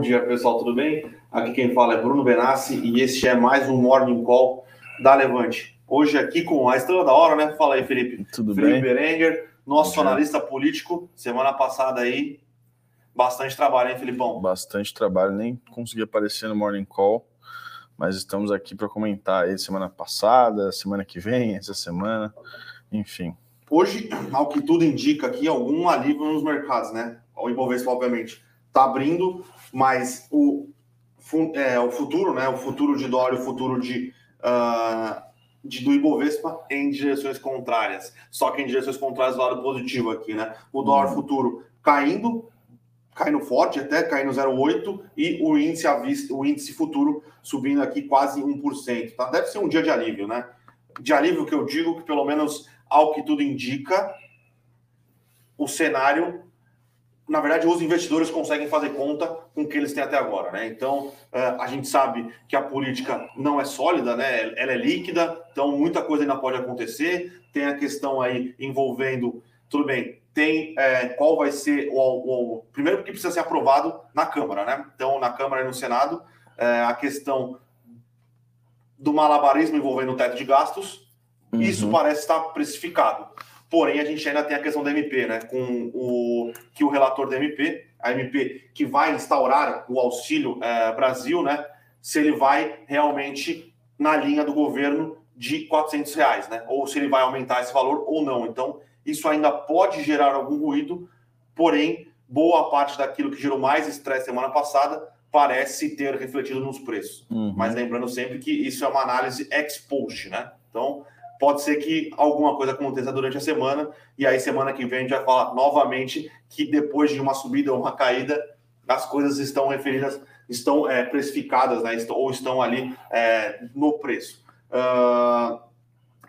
dia, pessoal, tudo bem? Aqui quem fala é Bruno Benassi e este é mais um Morning Call da Levante. Hoje aqui com a estrela da hora, né? Fala aí, Felipe. Tudo Felipe bem? Berenguer, nosso analista político. Semana passada aí, bastante trabalho, hein, Filipão? Bastante trabalho, nem consegui aparecer no Morning Call, mas estamos aqui para comentar aí semana passada, semana que vem, essa semana, enfim. Hoje, ao que tudo indica aqui, algum alívio nos mercados, né? O Ibovespa, obviamente, está abrindo, mas o, é, o futuro, né? O futuro de dólar, o futuro de, uh, de do Ibovespa em direções contrárias. Só que em direções contrárias do lado positivo aqui, né? O dólar futuro caindo, caindo forte, até caindo 0,8, e o índice à vista, o índice futuro subindo aqui quase 1%. Tá? Deve ser um dia de alívio, né? De alívio que eu digo que, pelo menos ao que tudo indica, o cenário na verdade, os investidores conseguem fazer conta com o que eles têm até agora, né? Então, a gente sabe que a política não é sólida, né? Ela é líquida, então muita coisa ainda pode acontecer. Tem a questão aí envolvendo, tudo bem, tem é, qual vai ser o, o, primeiro que precisa ser aprovado na Câmara, né? Então, na Câmara e no Senado, é, a questão do malabarismo envolvendo o teto de gastos, uhum. isso parece estar precificado. Porém, a gente ainda tem a questão da MP, né? Com o que o relator da MP, a MP que vai instaurar o Auxílio é, Brasil, né? Se ele vai realmente na linha do governo de 400 reais, né? Ou se ele vai aumentar esse valor ou não. Então, isso ainda pode gerar algum ruído, porém, boa parte daquilo que gerou mais estresse semana passada parece ter refletido nos preços. Uhum. Mas lembrando sempre que isso é uma análise ex post, né? Então, pode ser que alguma coisa aconteça durante a semana, e aí semana que vem a gente vai falar novamente que depois de uma subida ou uma caída, as coisas estão referidas, estão é, precificadas, né, ou estão ali é, no preço. Uh,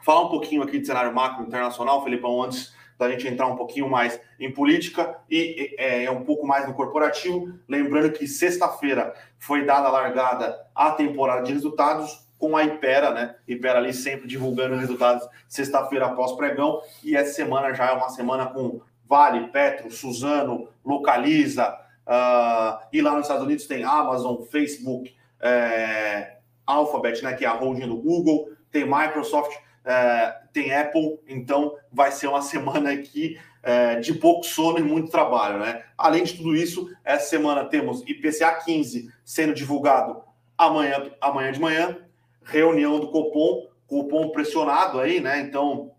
falar um pouquinho aqui de cenário macro internacional, Felipão, antes da gente entrar um pouquinho mais em política e é, é um pouco mais no corporativo. Lembrando que sexta-feira foi dada a largada à temporada de resultados, com a Ipera, né? Ipera ali sempre divulgando resultados sexta-feira após pregão. E essa semana já é uma semana com Vale, Petro, Suzano, Localiza. Uh, e lá nos Estados Unidos tem Amazon, Facebook, é, Alphabet, né? Que é a holding do Google, tem Microsoft, é, tem Apple. Então vai ser uma semana aqui é, de pouco sono e muito trabalho, né? Além de tudo isso, essa semana temos IPCA 15 sendo divulgado amanhã, amanhã de manhã reunião do Copom, Copom pressionado aí, né? Então,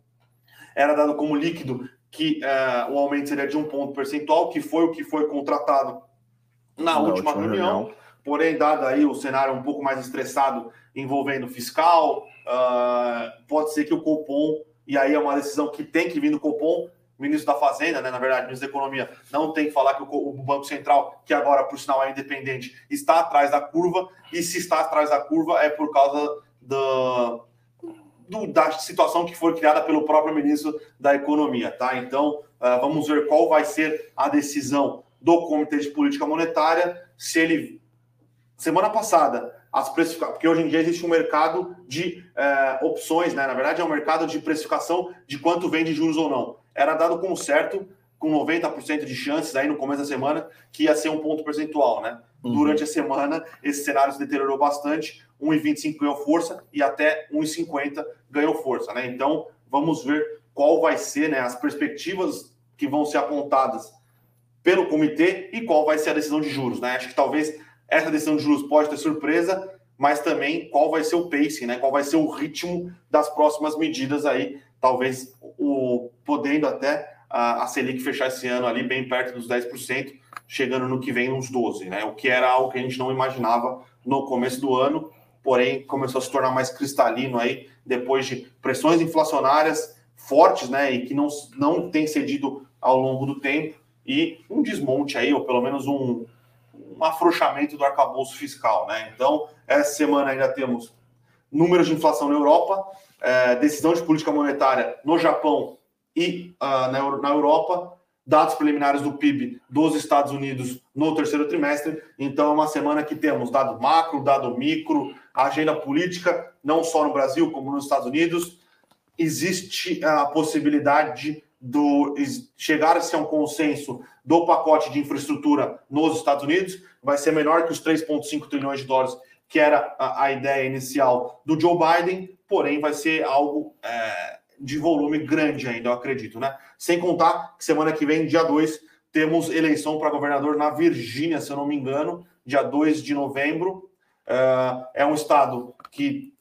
era dado como líquido que uh, o aumento seria de um ponto percentual, que foi o que foi contratado na, na última, última reunião. reunião. Porém, dado aí o cenário um pouco mais estressado envolvendo fiscal, uh, pode ser que o Copom, e aí é uma decisão que tem que vir do Copom, ministro da Fazenda, né, na verdade, ministro da Economia, não tem que falar que o, o, Banco Central, que agora, por sinal, é independente, está atrás da curva, e se está atrás da curva é por causa do, do, da situação que foi criada pelo próprio ministro da Economia, tá? Então, uh, vamos ver qual vai ser a decisão do Comitê de Política Monetária, se ele. Semana passada, as precificações, porque hoje em dia existe um mercado de uh, opções, né? Na verdade, é um mercado de precificação de quanto vende juros ou não era dado como certo, com 90% de chances aí no começo da semana, que ia ser um ponto percentual, né? Uhum. Durante a semana, esse cenário se deteriorou bastante, 1,25 ganhou força e até 1,50 ganhou força, né? Então, vamos ver qual vai ser né, as perspectivas que vão ser apontadas pelo comitê e qual vai ser a decisão de juros, né? Acho que talvez essa decisão de juros pode ter surpresa, mas também qual vai ser o pacing, né? Qual vai ser o ritmo das próximas medidas aí talvez o podendo até a, a Selic fechar esse ano ali bem perto dos 10%, chegando no que vem uns 12%, né? O que era algo que a gente não imaginava no começo do ano, porém começou a se tornar mais cristalino aí depois de pressões inflacionárias fortes, né? E que não, não tem cedido ao longo do tempo e um desmonte aí, ou pelo menos um, um afrouxamento do arcabouço fiscal, né? Então, essa semana ainda temos números de inflação na Europa, é, decisão de política monetária no Japão e uh, na, na Europa, dados preliminares do PIB dos Estados Unidos no terceiro trimestre. Então, é uma semana que temos dado macro, dado micro, agenda política, não só no Brasil, como nos Estados Unidos. Existe a possibilidade do chegar-se a um consenso do pacote de infraestrutura nos Estados Unidos, vai ser menor que os 3,5 trilhões de dólares, que era a, a, ideia inicial do Joe Biden, porém vai ser algo é, de volume grande ainda, eu acredito, né? Sem contar que semana que vem, dia 2, temos eleição para governador na Virgínia, se eu não me engano, dia 2 de novembro. É, é um estado que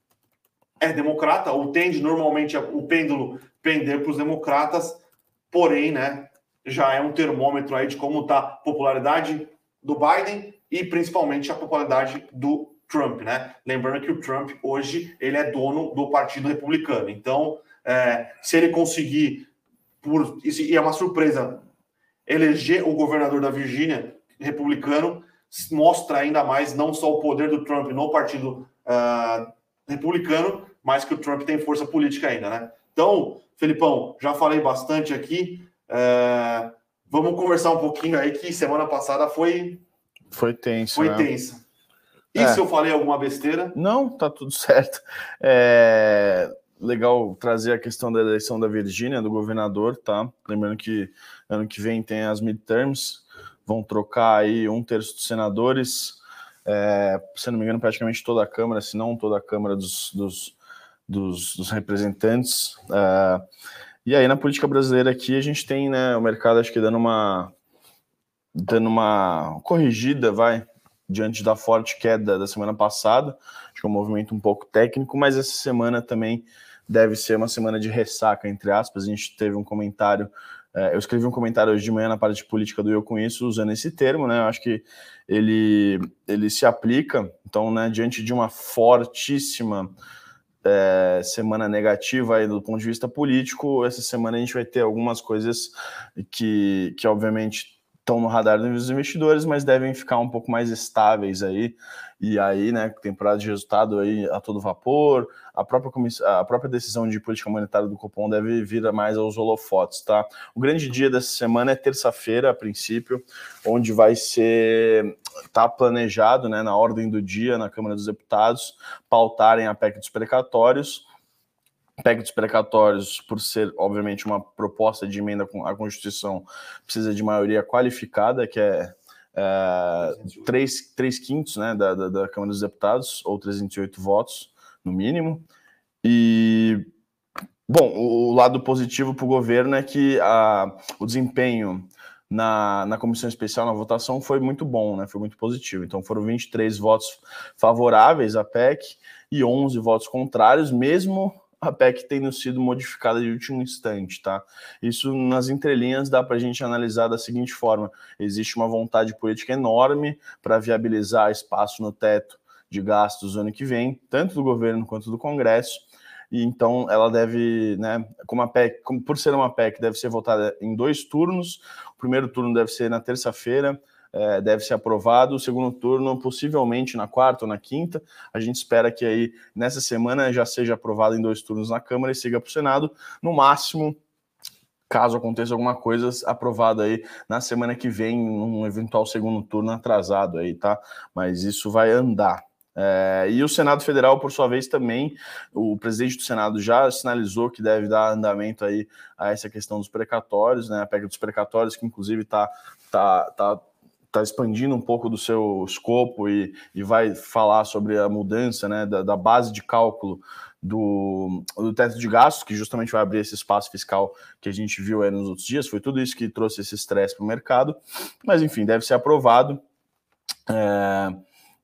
é democrata, ou tende normalmente o pêndulo pender para os democratas, porém, né, já é um termômetro aí de como está a popularidade do Biden e principalmente a popularidade do Trump, né? Lembrando que o Trump hoje ele é dono do Partido Republicano. Então, é, se ele conseguir, por e é uma surpresa, eleger o governador da Virgínia republicano, mostra ainda mais não só o poder do Trump no Partido uh, Republicano, mas que o Trump tem força política ainda, né? Então, Felipão, já falei bastante aqui. É, vamos conversar um pouquinho aí que semana passada foi. Foi tenso. Foi né? tensa. E é. se eu falei alguma besteira? Não, tá tudo certo. É legal trazer a questão da eleição da Virgínia, do governador, tá? Lembrando que ano que vem tem as midterms, vão trocar aí um terço dos senadores, é, se não me engano, praticamente toda a Câmara, se não toda a Câmara dos, dos, dos, dos representantes. É, e aí, na política brasileira aqui, a gente tem né, o mercado, acho que dando uma, dando uma corrigida, vai, diante da forte queda da semana passada. Acho que é um movimento um pouco técnico, mas essa semana também deve ser uma semana de ressaca, entre aspas. A gente teve um comentário é, eu escrevi um comentário hoje de manhã na parte política do Eu Conheço usando esse termo, né? Eu acho que ele, ele se aplica, então, né, diante de uma fortíssima é, semana negativa aí do ponto de vista político, essa semana a gente vai ter algumas coisas que, que obviamente estão no radar dos investidores, mas devem ficar um pouco mais estáveis aí. E aí, né, temporada de resultado aí a todo vapor, a própria, a própria decisão de política monetária do Copom deve vir mais aos holofotes, tá? O grande dia dessa semana é terça-feira, a princípio, onde vai ser, tá planejado, né, na ordem do dia, na Câmara dos Deputados, pautarem a PEC dos precatórios, PEC dos precatórios, por ser, obviamente, uma proposta de emenda à Constituição, precisa de maioria qualificada, que é, é 3, 3 quintos né, da, da, da, Câmara dos Deputados, ou 308 votos, no mínimo. E, bom, o, o lado positivo para o governo é que a, o desempenho na, na comissão especial, na votação, foi muito bom, né, foi muito positivo. Então, foram 23 votos favoráveis à PEC e 11 votos contrários, mesmo a PEC tendo sido modificada de último instante, tá? Isso nas entrelinhas dá para a gente analisar da seguinte forma: existe uma vontade política enorme para viabilizar espaço no teto de gastos ano que vem, tanto do governo quanto do Congresso. E então ela deve, né, como a PEC, como por ser uma PEC, deve ser votada em dois turnos. O primeiro turno deve ser na terça-feira, é, deve ser aprovado. O segundo turno, possivelmente na quarta ou na quinta. A gente espera que aí nessa semana já seja aprovado em dois turnos na Câmara e siga para o Senado. No máximo, caso aconteça alguma coisa, aprovado aí na semana que vem, num eventual segundo turno atrasado aí, tá? Mas isso vai andar. É, e o Senado Federal, por sua vez, também, o presidente do Senado já sinalizou que deve dar andamento aí a essa questão dos precatórios, né? A PEC dos precatórios, que inclusive está tá, tá está expandindo um pouco do seu escopo e, e vai falar sobre a mudança né, da, da base de cálculo do, do teto de gastos, que justamente vai abrir esse espaço fiscal que a gente viu aí nos outros dias. Foi tudo isso que trouxe esse estresse para o mercado. Mas, enfim, deve ser aprovado. É,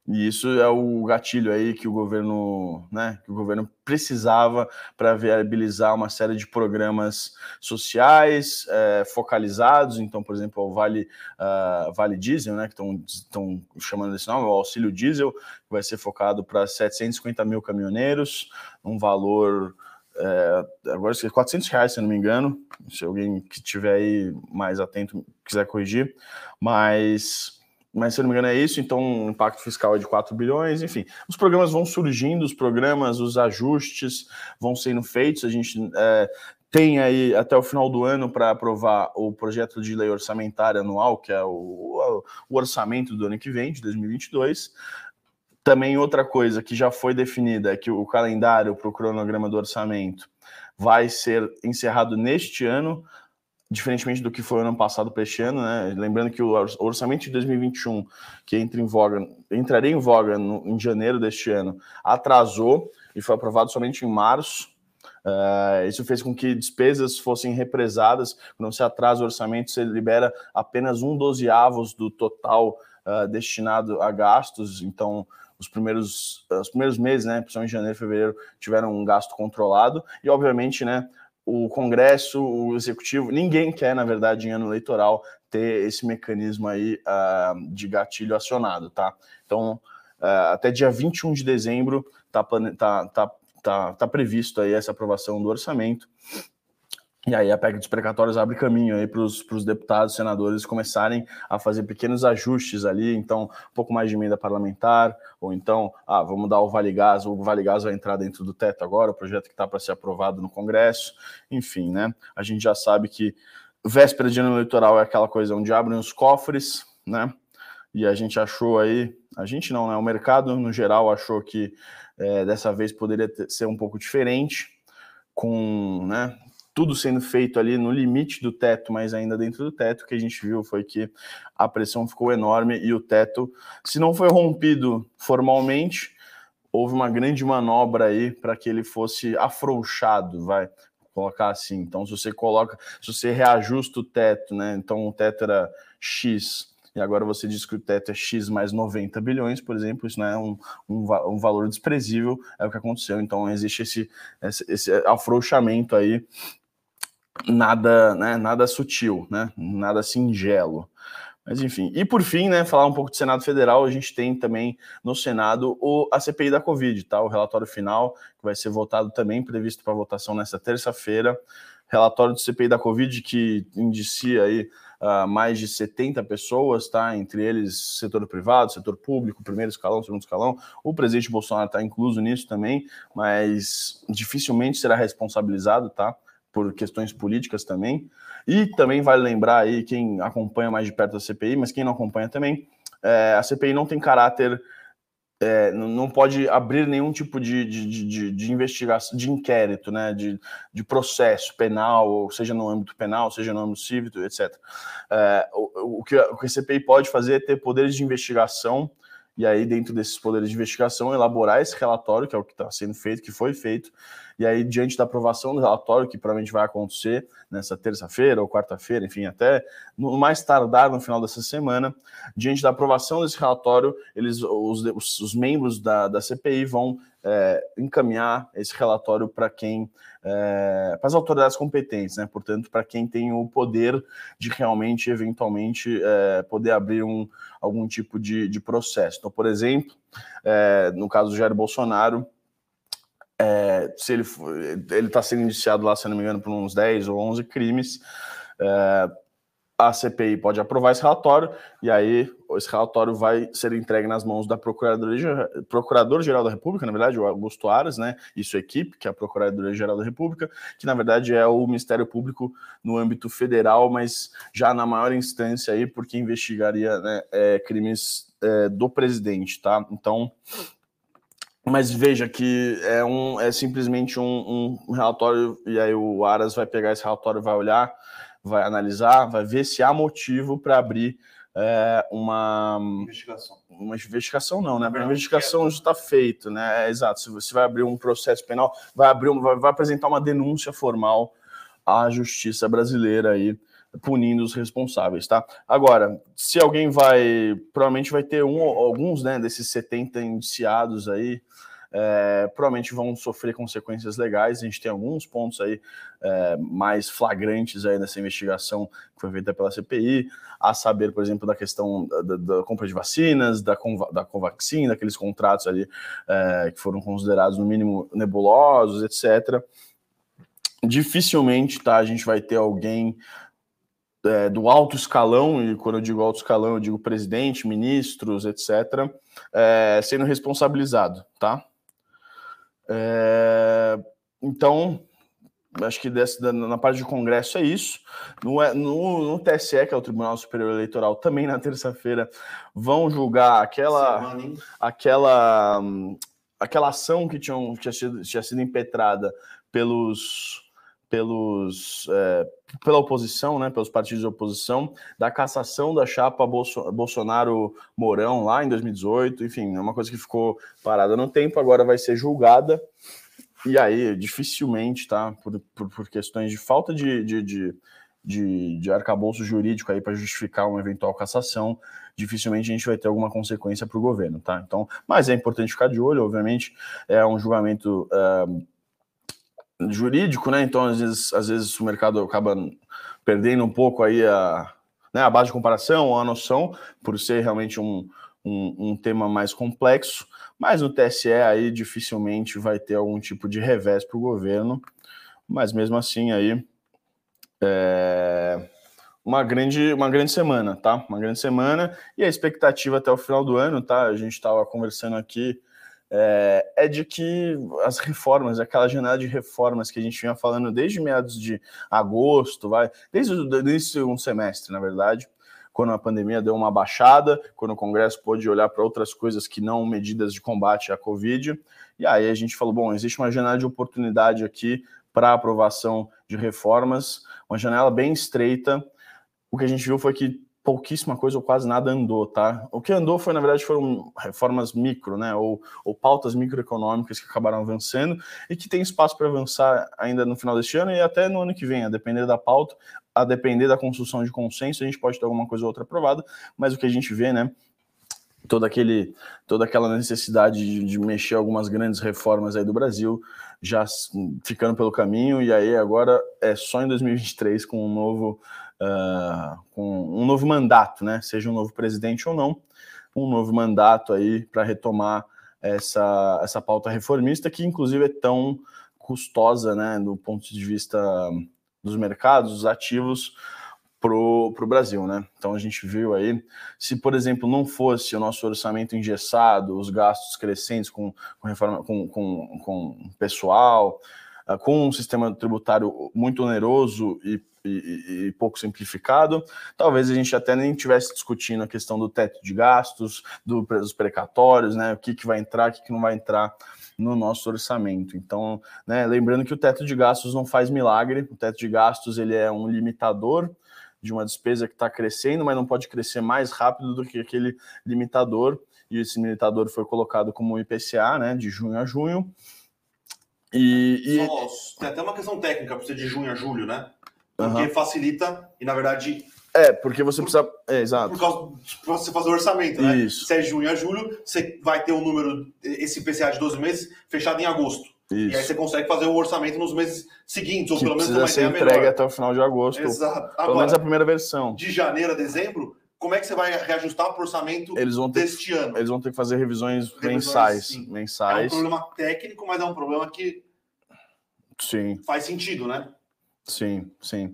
e isso é o gatilho aí que o governo, né, que o governo precisava para viabilizar uma série de programas sociais é, focalizados. Então, por exemplo, o Vale, uh, vale Diesel, né, que estão chamando desse nome, o Auxílio Diesel, que vai ser focado para 750 mil caminhoneiros, um valor é, agora 400 reais, se não me engano. Se alguém que estiver aí mais atento quiser corrigir, mas mas se eu não me engano é isso, então o impacto fiscal é de 4 bilhões, enfim. Os programas vão surgindo, os programas, os ajustes vão sendo feitos, a gente é, tem aí até o final do ano para aprovar o projeto de lei orçamentária anual, que é o, o orçamento do ano que vem, de 2022. Também outra coisa que já foi definida é que o calendário para o cronograma do orçamento vai ser encerrado neste ano, diferentemente do que foi ano passado para este ano, né? Lembrando que o orçamento de 2021, que entra em voga, entraria em voga no, em janeiro deste ano, atrasou e foi aprovado somente em março. Uh, isso fez com que despesas fossem represadas. Quando você atrasa o orçamento, você libera apenas um dozeavos do total uh, destinado a gastos. Então, os primeiros, os primeiros meses, né, principalmente janeiro e fevereiro, tiveram um gasto controlado. E, obviamente, né, o Congresso, o Executivo, ninguém quer, na verdade, em ano eleitoral, ter esse mecanismo aí uh, de gatilho acionado, tá? Então, uh, até dia 21 de dezembro tá, tá, tá, tá, tá previsto aí essa aprovação do orçamento. E aí a PEC dos precatórios abre caminho aí para os deputados, senadores começarem a fazer pequenos ajustes ali, então um pouco mais de emenda parlamentar, ou então, ah, vamos dar o Vale Gás, o Vale Gás vai entrar dentro do teto agora, o projeto que está para ser aprovado no Congresso, enfim, né? A gente já sabe que véspera de ano eleitoral é aquela coisa onde abrem os cofres, né? E a gente achou aí, a gente não, né? O mercado no geral achou que é, dessa vez poderia ter, ser um pouco diferente, com, né? Tudo sendo feito ali no limite do teto, mas ainda dentro do teto, o que a gente viu foi que a pressão ficou enorme e o teto, se não foi rompido formalmente, houve uma grande manobra aí para que ele fosse afrouxado, vai colocar assim. Então, se você coloca, se você reajusta o teto, né? Então o teto era X e agora você diz que o teto é X mais 90 bilhões, por exemplo, isso não é um, um, um valor desprezível, é o que aconteceu. Então existe esse, esse, esse afrouxamento aí nada, né, nada sutil, né, nada singelo. Mas enfim, e por fim, né, falar um pouco do Senado Federal, a gente tem também no Senado o, a CPI da Covid, tá? O relatório final, que vai ser votado também, previsto para votação nesta terça-feira. Relatório do CPI da Covid que indicia aí uh, mais de 70 pessoas, tá? Entre eles setor privado, setor público, primeiro escalão, segundo escalão. O presidente Bolsonaro está incluso nisso também, mas dificilmente será responsabilizado, tá? Por questões políticas também. E também vale lembrar aí, quem acompanha mais de perto a CPI, mas quem não acompanha também, é, a CPI não tem caráter, é, não pode abrir nenhum tipo de, de, de, de, investigação, de inquérito, né, de, de processo penal, seja no âmbito penal, seja no âmbito cívico, etc. É, o, o, que, o que a CPI pode fazer é ter poderes de investigação e aí, dentro desses poderes de investigação, elaborar esse relatório, que é o que está sendo feito, que foi feito, e aí, diante da aprovação do relatório, que provavelmente vai acontecer nessa terça-feira ou quarta-feira, enfim, até no mais tardar no final dessa semana, diante da aprovação desse relatório, eles, os, os, os membros da, da CPI vão é, encaminhar esse relatório para quem, é, para as autoridades competentes, né? Portanto, para quem tem o poder de realmente, eventualmente, é, poder abrir um, algum tipo de, de processo. Então, por exemplo, é, no caso do Jair Bolsonaro, é, se ele ele está sendo indiciado lá, se não me engano, por uns 10 ou 11 crimes. É, a CPI pode aprovar esse relatório e aí esse relatório vai ser entregue nas mãos da Procuradora-Geral da República, na verdade, o Augusto Aras, né, e sua equipe, que é a Procuradoria-Geral da República, que na verdade é o Ministério Público no âmbito federal, mas já na maior instância aí, porque investigaria né, é, crimes é, do presidente, tá? Então, mas veja que é, um, é simplesmente um, um, relatório, e aí o Aras vai pegar esse relatório, vai olhar, vai analisar, vai ver se há motivo para abrir é, uma investigação. Uma investigação não, né? A investigação já está feita, né? É, exato. Se você vai abrir um processo penal, vai abrir, vai, vai apresentar uma denúncia formal à justiça brasileira aí punindo os responsáveis, tá? Agora, se alguém vai, provavelmente vai ter um, alguns, né, desses 70 indiciados aí, é, provavelmente vão sofrer consequências legais. A gente tem alguns pontos aí é, mais flagrantes aí nessa investigação que foi feita pela CPI, a saber, por exemplo, da questão da, da compra de vacinas, da, da Covaxin, daqueles contratos ali é, que foram considerados no mínimo nebulosos, etc. Dificilmente, tá? A gente vai ter alguém é, do alto escalão, e quando eu digo alto escalão, eu digo presidente, ministros, etc., é, sendo responsabilizado, tá? É, então, acho que dessa, na parte do Congresso é isso. No, no, no, TSE, que é o Tribunal Superior Eleitoral, também na terça-feira vão julgar aquela, aquela, aquela ação que tinham, tinha, sido, tinha sido impetrada pelos pelos é, pela oposição, né, pelos partidos de oposição, da cassação da chapa Bolsonaro-Mourão lá em 2018, enfim, é uma coisa que ficou parada no tempo, agora vai ser julgada, e aí dificilmente, tá, por, por, por questões de falta de, de, de, de, de arcabouço jurídico aí para justificar uma eventual cassação, dificilmente a gente vai ter alguma consequência para o governo, tá? Então, mas é importante ficar de olho, obviamente, é um julgamento... jurídico, né? Então, às vezes, às vezes o mercado acaba perdendo um pouco aí a, né, a base de comparação, a noção, por ser realmente um, um, um, tema mais complexo, mas no TSE aí dificilmente vai ter algum tipo de revés para o governo, mas mesmo assim aí é uma grande, uma grande semana, tá? Uma grande semana e a expectativa até o final do ano, tá? A gente estava conversando aqui é, é, de que as reformas, aquela janela de reformas que a gente vinha falando desde meados de agosto, vai, desde início um semestre, na verdade, quando a pandemia deu uma baixada, quando o Congresso pôde olhar para outras coisas que não medidas de combate à Covid, e aí a gente falou, bom, existe uma janela de oportunidade aqui para aprovação de reformas, uma janela bem estreita. O que a gente viu foi que pouquíssima coisa ou quase nada andou, tá? O que andou foi, na verdade, foram reformas micro, né? Ou, ou pautas microeconômicas que acabaram avançando e que tem espaço para avançar ainda no final deste ano e até no ano que vem, a depender da pauta, a depender da construção de consenso, a gente pode ter alguma coisa ou outra aprovada, mas o que a gente vê, né? Todo aquele, toda aquela necessidade de, de mexer algumas grandes reformas aí do Brasil já ficando pelo caminho, e aí agora é só em 2023 com um novo uh, com um novo mandato, né? Seja um novo presidente ou não, um novo mandato aí para retomar essa, essa pauta reformista, que inclusive é tão custosa, né, do ponto de vista dos mercados, dos ativos, para o Brasil, né? Então a gente viu aí, se por exemplo não fosse o nosso orçamento engessado, os gastos crescentes com, com reforma, com, com, com pessoal, com um sistema tributário muito oneroso e e, e, pouco simplificado, talvez a gente até nem estivesse discutindo a questão do teto de gastos, do, dos precatórios, né? O que, que vai entrar, o que, que não vai entrar no nosso orçamento. Então, né, lembrando que o teto de gastos não faz milagre, o teto de gastos ele é um limitador de uma despesa que está crescendo, mas não pode crescer mais rápido do que aquele limitador, e esse limitador foi colocado como IPCA, né, de junho a junho. E, e... Só, tem até uma questão técnica para você de junho a julho, né? Porque uhum. facilita e, na verdade. É, porque você precisa. É, exato. Por causa pra você fazer o orçamento, né? Isso. Se é junho a julho, você vai ter um número, esse PCA de 12 meses, fechado em agosto. Isso. E aí você consegue fazer o orçamento nos meses seguintes, ou que pelo menos uma ser entregue melhor. até o final de agosto. Exato. Agora, pelo menos a primeira versão. De janeiro a dezembro, como é que você vai reajustar o orçamento eles vão ter, deste ano? Eles vão ter que fazer revisões, revisões mensais, sim. mensais. É um problema técnico, mas é um problema que sim. faz sentido, né? Sim, sim.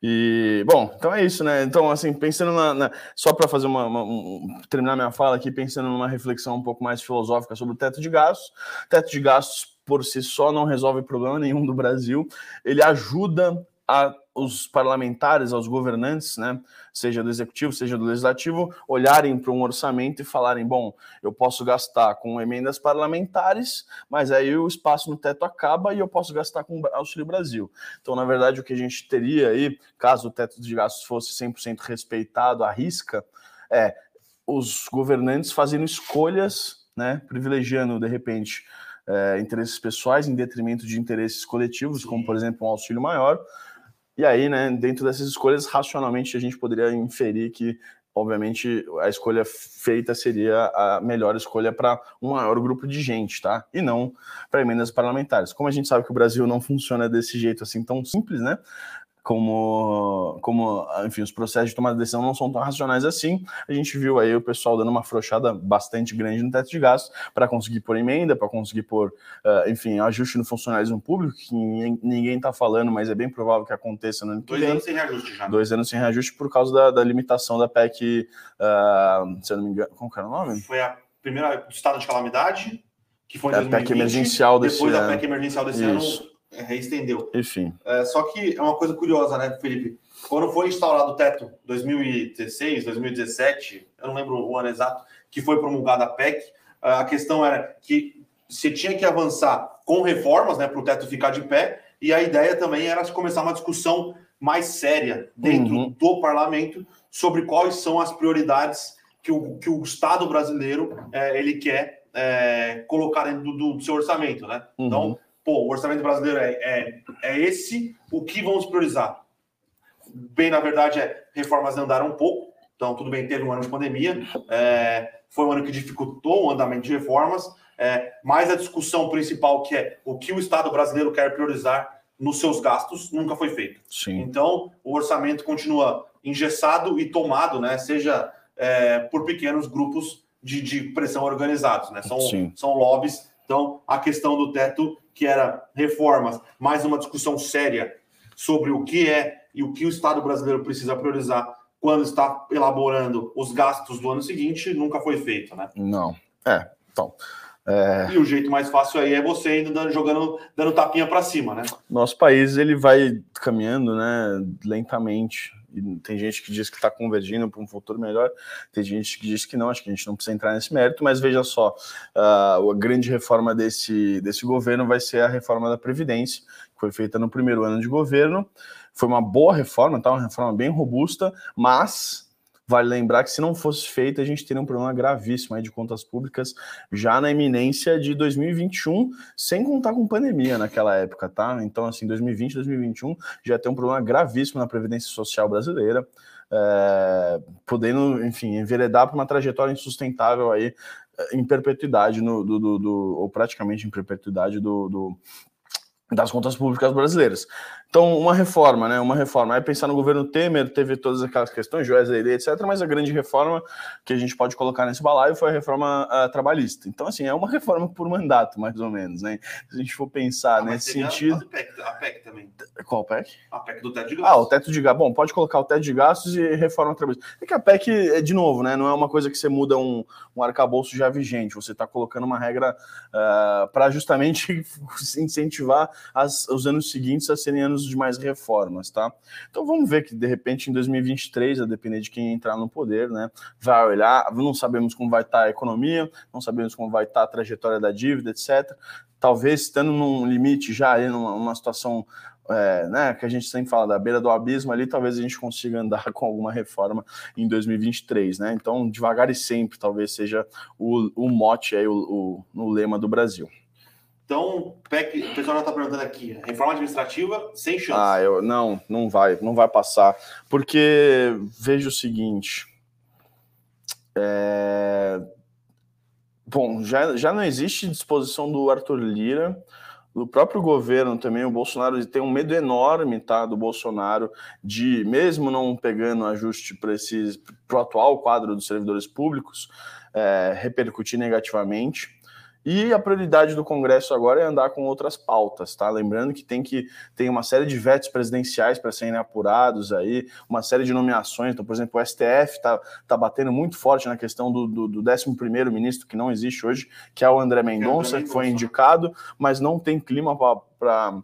E, bom, então é isso, né? Então, assim, pensando na. na só para fazer uma, uma um, terminar minha fala aqui, pensando numa reflexão um pouco mais filosófica sobre o teto de gastos. Teto de gastos, por si só, não resolve problema nenhum do Brasil. Ele ajuda a os parlamentares, aos governantes, né, seja do executivo, seja do legislativo, olharem para um orçamento e falarem: bom, eu posso gastar com emendas parlamentares, mas aí o espaço no teto acaba e eu posso gastar com Auxílio Brasil. Então, na verdade, o que a gente teria aí, caso o teto de gastos fosse 100% respeitado à risca, é os governantes fazendo escolhas, né, privilegiando, de repente, é, interesses pessoais em detrimento de interesses coletivos, Sim. como, por exemplo, um auxílio maior e aí, né, dentro dessas escolhas, racionalmente a gente poderia inferir que, obviamente, a escolha feita seria a melhor escolha para um maior grupo de gente, tá? E não para emendas parlamentares. Como a gente sabe que o Brasil não funciona desse jeito assim tão simples, né? Como, como enfim, os processos de tomada de decisão não são tão racionais assim. A gente viu aí o pessoal dando uma afrouxada bastante grande no teto de gastos para conseguir pôr emenda, para conseguir pôr, uh, enfim, ajuste no funcionalismo público, que ninguém está falando, mas é bem provável que aconteça no ano Dois anos sem reajuste já. Dois anos sem reajuste por causa da, da limitação da PEC, uh, se eu não me engano, como era o nome? Foi a primeira estado de calamidade, que foi em é a PEC emergencial desse depois ano. Depois da PEC emergencial desse Isso. ano reestendeu. Enfim. É, só que é uma coisa curiosa, né, Felipe? Quando foi instaurado o teto 2016, 2017, eu não lembro o ano exato, que foi promulgada a PEC, a questão era que você tinha que avançar com reformas, né, para o teto ficar de pé, e a ideia também era começar uma discussão mais séria dentro uhum. do parlamento sobre quais são as prioridades que o, que o Estado brasileiro é, ele quer é, colocar dentro do, do, seu orçamento, né? Uhum. Então, pô, o orçamento brasileiro é, é, é esse, o que vamos priorizar? Bem, na verdade, é reformas andaram um pouco, então tudo bem, teve um ano de pandemia, é, foi um ano que dificultou o andamento de reformas, é, mas a discussão principal que é o que o Estado brasileiro quer priorizar nos seus gastos nunca foi feita. Então, o orçamento continua engessado e tomado, né? Seja é, por pequenos grupos de, de, pressão organizados, né? São, são lobbies. Então, a questão do teto, que era reformas, mais uma discussão séria sobre o que é e o que o Estado brasileiro precisa priorizar quando está elaborando os gastos do ano seguinte, nunca foi feito, né? Não. É, então. É... E o jeito mais fácil aí é você ainda dando, jogando, dando tapinha para cima, né? Nosso país ele vai caminhando, né, lentamente. E tem gente que diz que está convergindo para um futuro melhor, tem gente que diz que não. Acho que a gente não precisa entrar nesse mérito, mas veja só, uh, a grande reforma desse, desse governo vai ser a reforma da previdência, que foi feita no primeiro ano de governo. Foi uma boa reforma, tá? Uma reforma bem robusta, mas Vale lembrar que se não fosse feita, a gente teria um problema gravíssimo de contas públicas já na iminência de 2021, sem contar com pandemia naquela época, tá? Então, assim, 2020, 2021 já tem um problema gravíssimo na Previdência Social brasileira. É, podendo, enfim, enveredar para uma trajetória insustentável aí eh, em perpetuidade, no, do, do, do, ou praticamente em perpetuidade do das contas públicas brasileiras. Então, uma reforma, né? Uma reforma. Aí pensar no governo Temer, teve todas aquelas questões, Joesley, etc., mas a grande reforma que a gente pode colocar nesse balaio foi a reforma uh, trabalhista. Então, assim, é uma reforma por mandato, mais ou menos, né? Se a gente for pensar ah, nesse sentido. A PEC, a PEC, também. Qual PEC? A PEC do teto de gastos. Ah, o teto de gastos. Bom, pode colocar o teto de gastos e reforma trabalhista. É que a PEC, é, de novo, né? Não é uma coisa que você muda um, um arcabouço já vigente. Você está colocando uma regra uh, para justamente incentivar as, os anos seguintes a serem anos de mais reforma reformas, tá? Então vamos ver que de repente em 2023, a depender de quem entrar no poder, né, vai olhar, não sabemos como vai estar a economia, não sabemos como vai estar a trajetória da dívida, etc. Talvez estando num limite já aí numa, numa situação é, né, que a gente sempre fala da beira do abismo ali, talvez a gente consiga andar com alguma reforma em 2023, né? Então, devagar e sempre, talvez seja o, o mote aí, o, o, o lema do Brasil. Então, PEC, o pessoal já está perguntando aqui, reforma administrativa sem chance. Ah, eu não, não vai, não vai passar, porque veja o seguinte, é... bom, já, já não existe disposição do Arthur Lira, do próprio governo também, o Bolsonaro tem um medo enorme, tá, do Bolsonaro, de mesmo não pegando ajuste para o atual quadro dos servidores públicos, é, repercutir negativamente. E a prioridade do Congresso agora é andar com outras pautas, tá? Lembrando que tem que tem uma série de vetos presidenciais para serem apurados aí, uma série de nomeações. Então, por exemplo, o STF está tá batendo muito forte na questão do, do, do 11 ministro, que não existe hoje, que é o André Mendonça, que foi indicado, mas não tem clima para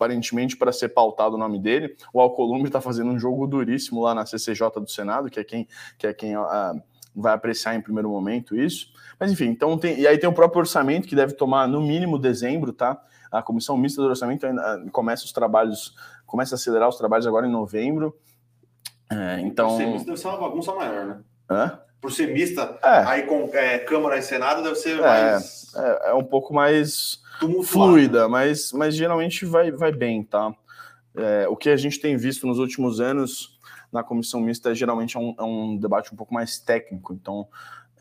aparentemente para ser pautado o nome dele. O Alcolumbre está fazendo um jogo duríssimo lá na CCJ do Senado, que é quem, que é quem uh, vai apreciar em primeiro momento isso. Mas enfim, então tem. E aí tem o próprio orçamento, que deve tomar no mínimo dezembro, tá? A comissão mista do orçamento ainda começa os trabalhos, começa a acelerar os trabalhos agora em novembro. É, então. Por ser mista deve ser uma bagunça maior, né? Hã? Por ser mista, é. aí com é, Câmara e Senado deve ser é, mais. É, é um pouco mais fluida, mas, mas geralmente vai, vai bem, tá? É, o que a gente tem visto nos últimos anos na comissão mista geralmente é um, é um debate um pouco mais técnico, então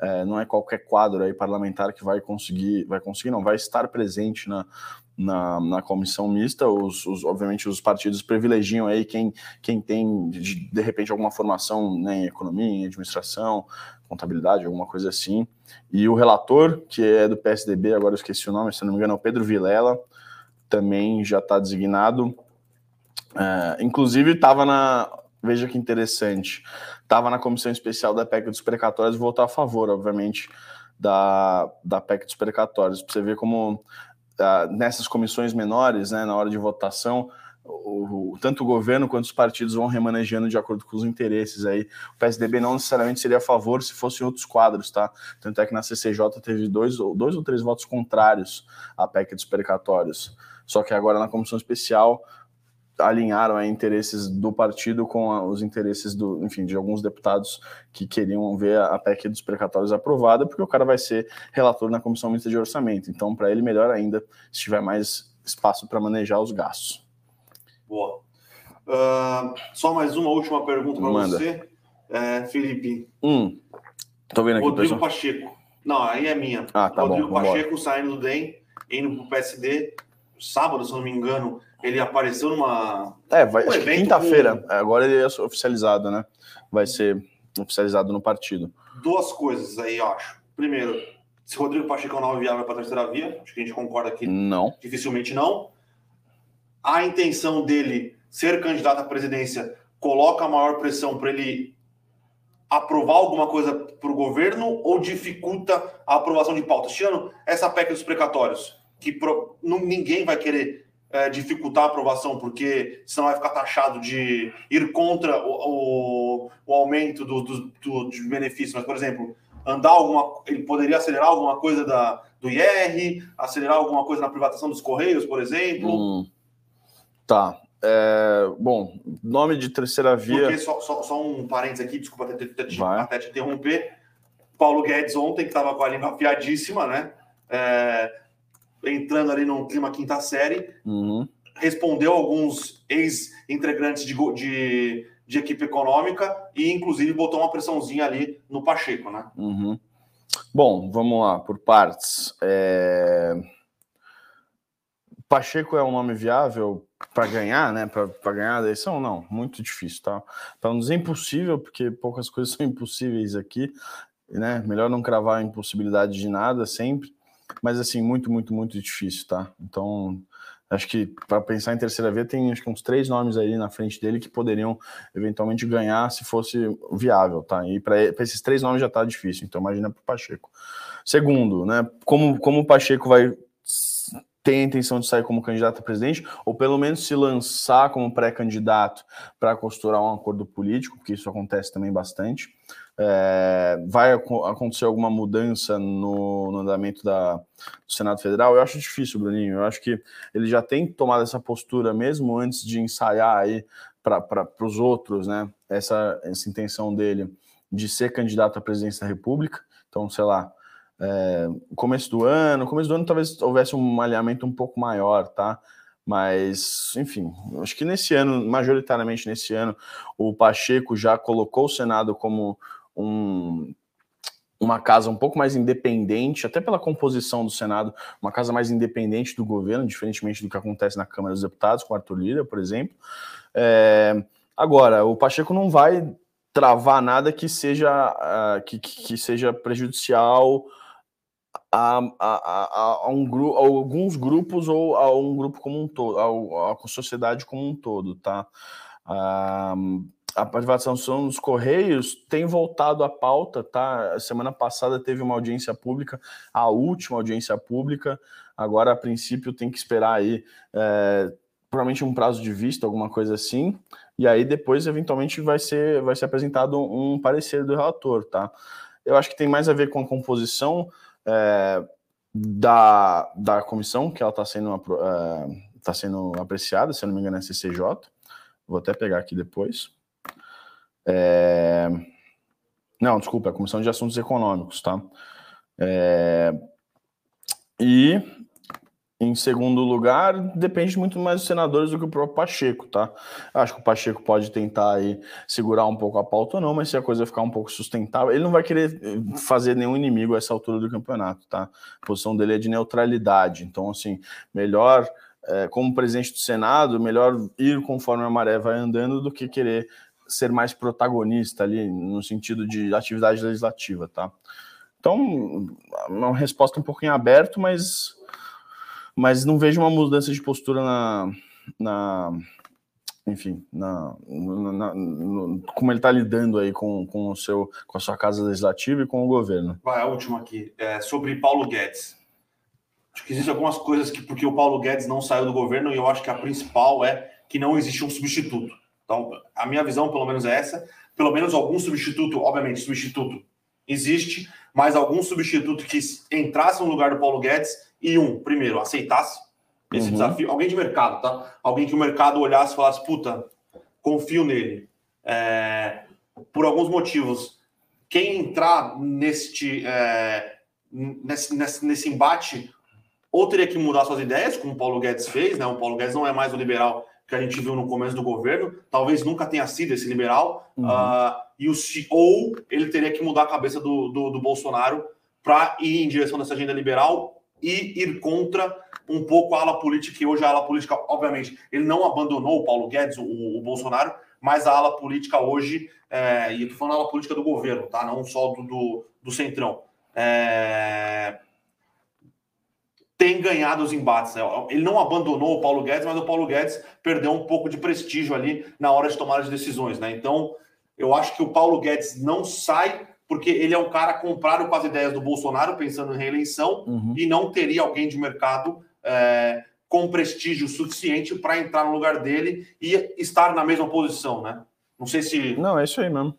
é, não é qualquer quadro aí parlamentar que vai conseguir, vai conseguir, não, vai estar presente na, na, na comissão mista. Os, os, obviamente, os partidos privilegiam aí quem, quem tem, de, de repente, alguma formação né, em economia, em administração, contabilidade, alguma coisa assim. E o relator, que é do PSDB, agora eu esqueci o nome, se não me engano, é o Pedro Vilela, também já está designado. É, inclusive, estava na veja que interessante, estava na comissão especial da PEC dos precatórios e votou a favor, obviamente, da, da PEC dos precatórios. Para você ver como uh, nessas comissões menores, né, na hora de votação, o, o, tanto o governo quanto os partidos vão remanejando de acordo com os interesses aí. O PSDB não necessariamente seria a favor se fossem outros quadros, tá? Tanto é que na CCJ teve dois, dois ou três votos contrários à PEC dos precatórios. Só que agora na comissão especial alinharam aí, interesses do partido com a, os interesses do, enfim, de alguns deputados que queriam ver a PEC dos precatórios aprovada, porque o cara vai ser relator na comissão mista de orçamento. Então, para ele, melhor ainda se tiver mais espaço para manejar os gastos. Boa. Uh, só mais uma última pergunta para você, é, Felipe. Hum, tô vendo aqui. Rodrigo pessoal. Pacheco. Não, aí é minha. Ah, tá Rodrigo bom, Pacheco saindo do DEM, indo para o PSD. Sábado, se não me engano, ele apareceu numa. É, vai, um quinta-feira. Com... Agora ele é oficializado, né? Vai ser oficializado no partido. Duas coisas aí, eu acho. Primeiro, se Rodrigo Pacheco é não viável para a terceira via, acho que a gente concorda aqui. Não. Dificilmente não. A intenção dele ser candidato à presidência coloca maior pressão para ele aprovar alguma coisa para o governo ou dificulta a aprovação de pautas? Tirando essa PEC dos precatórios, que pro, não, ninguém vai querer é, dificultar a aprovação, porque senão vai ficar taxado de ir contra o, o, o aumento do, do, do, dos benefícios. Mas, por exemplo, andar alguma. Ele poderia acelerar alguma coisa da, do IR, acelerar alguma coisa na privatização dos Correios, por exemplo. Hum, tá. É, bom, nome de terceira via. Porque só, só, só um parênteses aqui, desculpa até, até, até te interromper. Paulo Guedes ontem, que estava com a língua afiadíssima, né? É, entrando ali no clima quinta série, uhum. respondeu alguns ex-integrantes de, de, de, equipe econômica e, inclusive, botou uma pressãozinha ali no Pacheco, né? Uhum. Bom, vamos lá, por partes. É... Pacheco é um nome viável para ganhar, né? Para ganhar a eleição? Não, muito difícil, tá? Para não dizer impossível, porque poucas coisas são impossíveis aqui, né? Melhor não cravar a impossibilidade de nada sempre, mas assim, muito, muito, muito difícil, tá? Então, acho que para pensar em terceira via, tem acho que uns três nomes aí na frente dele que poderiam eventualmente ganhar se fosse viável, tá? E para esses três nomes já tá difícil, então imagina para o Pacheco. Segundo, né? Como, como o Pacheco vai tem a intenção de sair como candidato a presidente, ou pelo menos se lançar como pré-candidato para costurar um acordo político, porque isso acontece também bastante. É, vai acontecer alguma mudança no, no andamento da, do Senado Federal? Eu acho difícil, Bruninho. Eu acho que ele já tem tomado essa postura mesmo antes de ensaiar aí para os outros, né? Essa, essa intenção dele de ser candidato à presidência da República. Então, sei lá, é, começo do ano, começo do ano talvez houvesse um alinhamento um pouco maior, tá? Mas, enfim, acho que nesse ano, majoritariamente nesse ano, o Pacheco já colocou o Senado como um, uma casa um pouco mais independente, até pela composição do Senado, uma casa mais independente do governo, diferentemente do que acontece na Câmara dos Deputados, com Arthur Lira, por exemplo. É, agora, o Pacheco não vai travar nada que seja, uh, que, que seja prejudicial a, a, a, a um grupo, alguns grupos ou a um grupo como um todo, a, a sociedade como um todo, tá? Ah, a privatização dos Correios tem voltado à pauta, tá? Semana passada teve uma audiência pública, a última audiência pública. Agora, a princípio, tem que esperar aí, é, provavelmente um prazo de vista, alguma coisa assim. E aí, depois, eventualmente, vai ser, vai ser apresentado um parecer do relator, tá? Eu acho que tem mais a ver com a composição é, da, da comissão, que ela está sendo, é, tá sendo apreciada, se eu não me engano, é CCJ. Vou até pegar aqui depois. É... Não, desculpa, é a Comissão de Assuntos Econômicos, tá? É... E, em segundo lugar, depende muito mais dos senadores do que o próprio Pacheco, tá? Acho que o Pacheco pode tentar aí segurar um pouco a pauta ou não, mas se a coisa ficar um pouco sustentável, ele não vai querer fazer nenhum inimigo a essa altura do campeonato, tá? A posição dele é de neutralidade, então, assim, melhor é, como presidente do Senado, melhor ir conforme a maré vai andando do que querer ser mais protagonista ali no sentido de atividade legislativa, tá? Então, uma resposta um pouquinho aberto, mas, mas não vejo uma mudança de postura na, na enfim, na, na, na como ele está lidando aí com, com, o seu, com a sua casa legislativa e com o governo. Vai, a última aqui, é sobre Paulo Guedes. Acho que existem algumas coisas que, porque o Paulo Guedes não saiu do governo, e eu acho que a principal é que não existe um substituto. Então, a minha visão, pelo menos, é essa. Pelo menos algum substituto, obviamente, substituto existe, mas algum substituto que entrasse no lugar do Paulo Guedes e, um, primeiro, aceitasse esse uhum. desafio? Alguém de mercado, tá? Alguém que o mercado olhasse e falasse, puta, confio nele. É, por alguns motivos. Quem entrar neste, é, nesse, nesse, nesse embate ou teria que mudar suas ideias, como o Paulo Guedes fez, né? O Paulo Guedes não é mais o liberal que a gente viu no começo do governo, talvez nunca tenha sido esse liberal, uhum. uh, e o, ou ele teria que mudar a cabeça do, do, do Bolsonaro para ir em direção dessa agenda liberal e ir contra um pouco a ala política, que hoje a ala política, obviamente, ele não abandonou o Paulo Guedes, o, o Bolsonaro, mas a ala política hoje, é, e eu tô falando a ala política do governo, tá? Não só do, do, do Centrão. É, tem ganhado os embates. Né? Ele não abandonou o Paulo Guedes, mas o Paulo Guedes perdeu um pouco de prestígio ali na hora de tomar as decisões. Né? Então, eu acho que o Paulo Guedes não sai porque ele é um cara comprado com as ideias do Bolsonaro, pensando em reeleição, uhum. e não teria alguém de mercado é, com prestígio suficiente para entrar no lugar dele e estar na mesma posição, né? Não sei se. Não, é isso aí mesmo.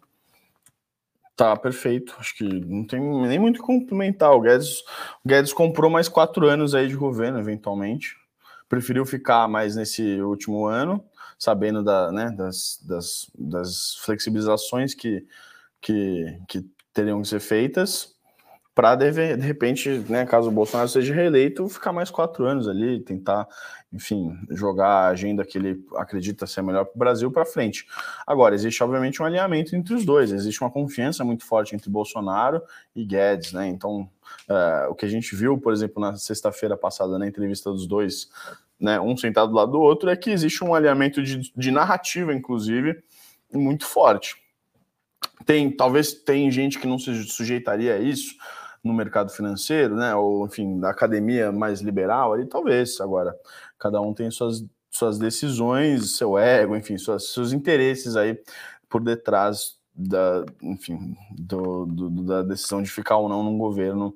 Tá, perfeito. Acho que não tem nem muito complementar. O Guedes, o Guedes comprou mais quatro anos aí de governo, eventualmente. Preferiu ficar mais nesse último ano, sabendo da, né, das, das, das flexibilizações que, que, que teriam que ser feitas para de, de repente, né, caso o Bolsonaro seja reeleito, ficar mais quatro anos ali, tentar, enfim, jogar a agenda que ele acredita ser melhor para o Brasil para frente. Agora, existe obviamente um alinhamento entre os dois, existe uma confiança muito forte entre Bolsonaro e Guedes, né? Então, é, o que a gente viu, por exemplo, na sexta-feira passada, na entrevista dos dois, né, um sentado do lado do outro, é que existe um alinhamento de, de narrativa, inclusive, muito forte. Tem, talvez tem gente que não se sujeitaria a isso no mercado financeiro, né? Ou enfim, da academia mais liberal ali, talvez. Agora, cada um tem suas, suas decisões, seu ego, enfim, suas, seus interesses aí por detrás da, enfim, do, do, da decisão de ficar ou não num governo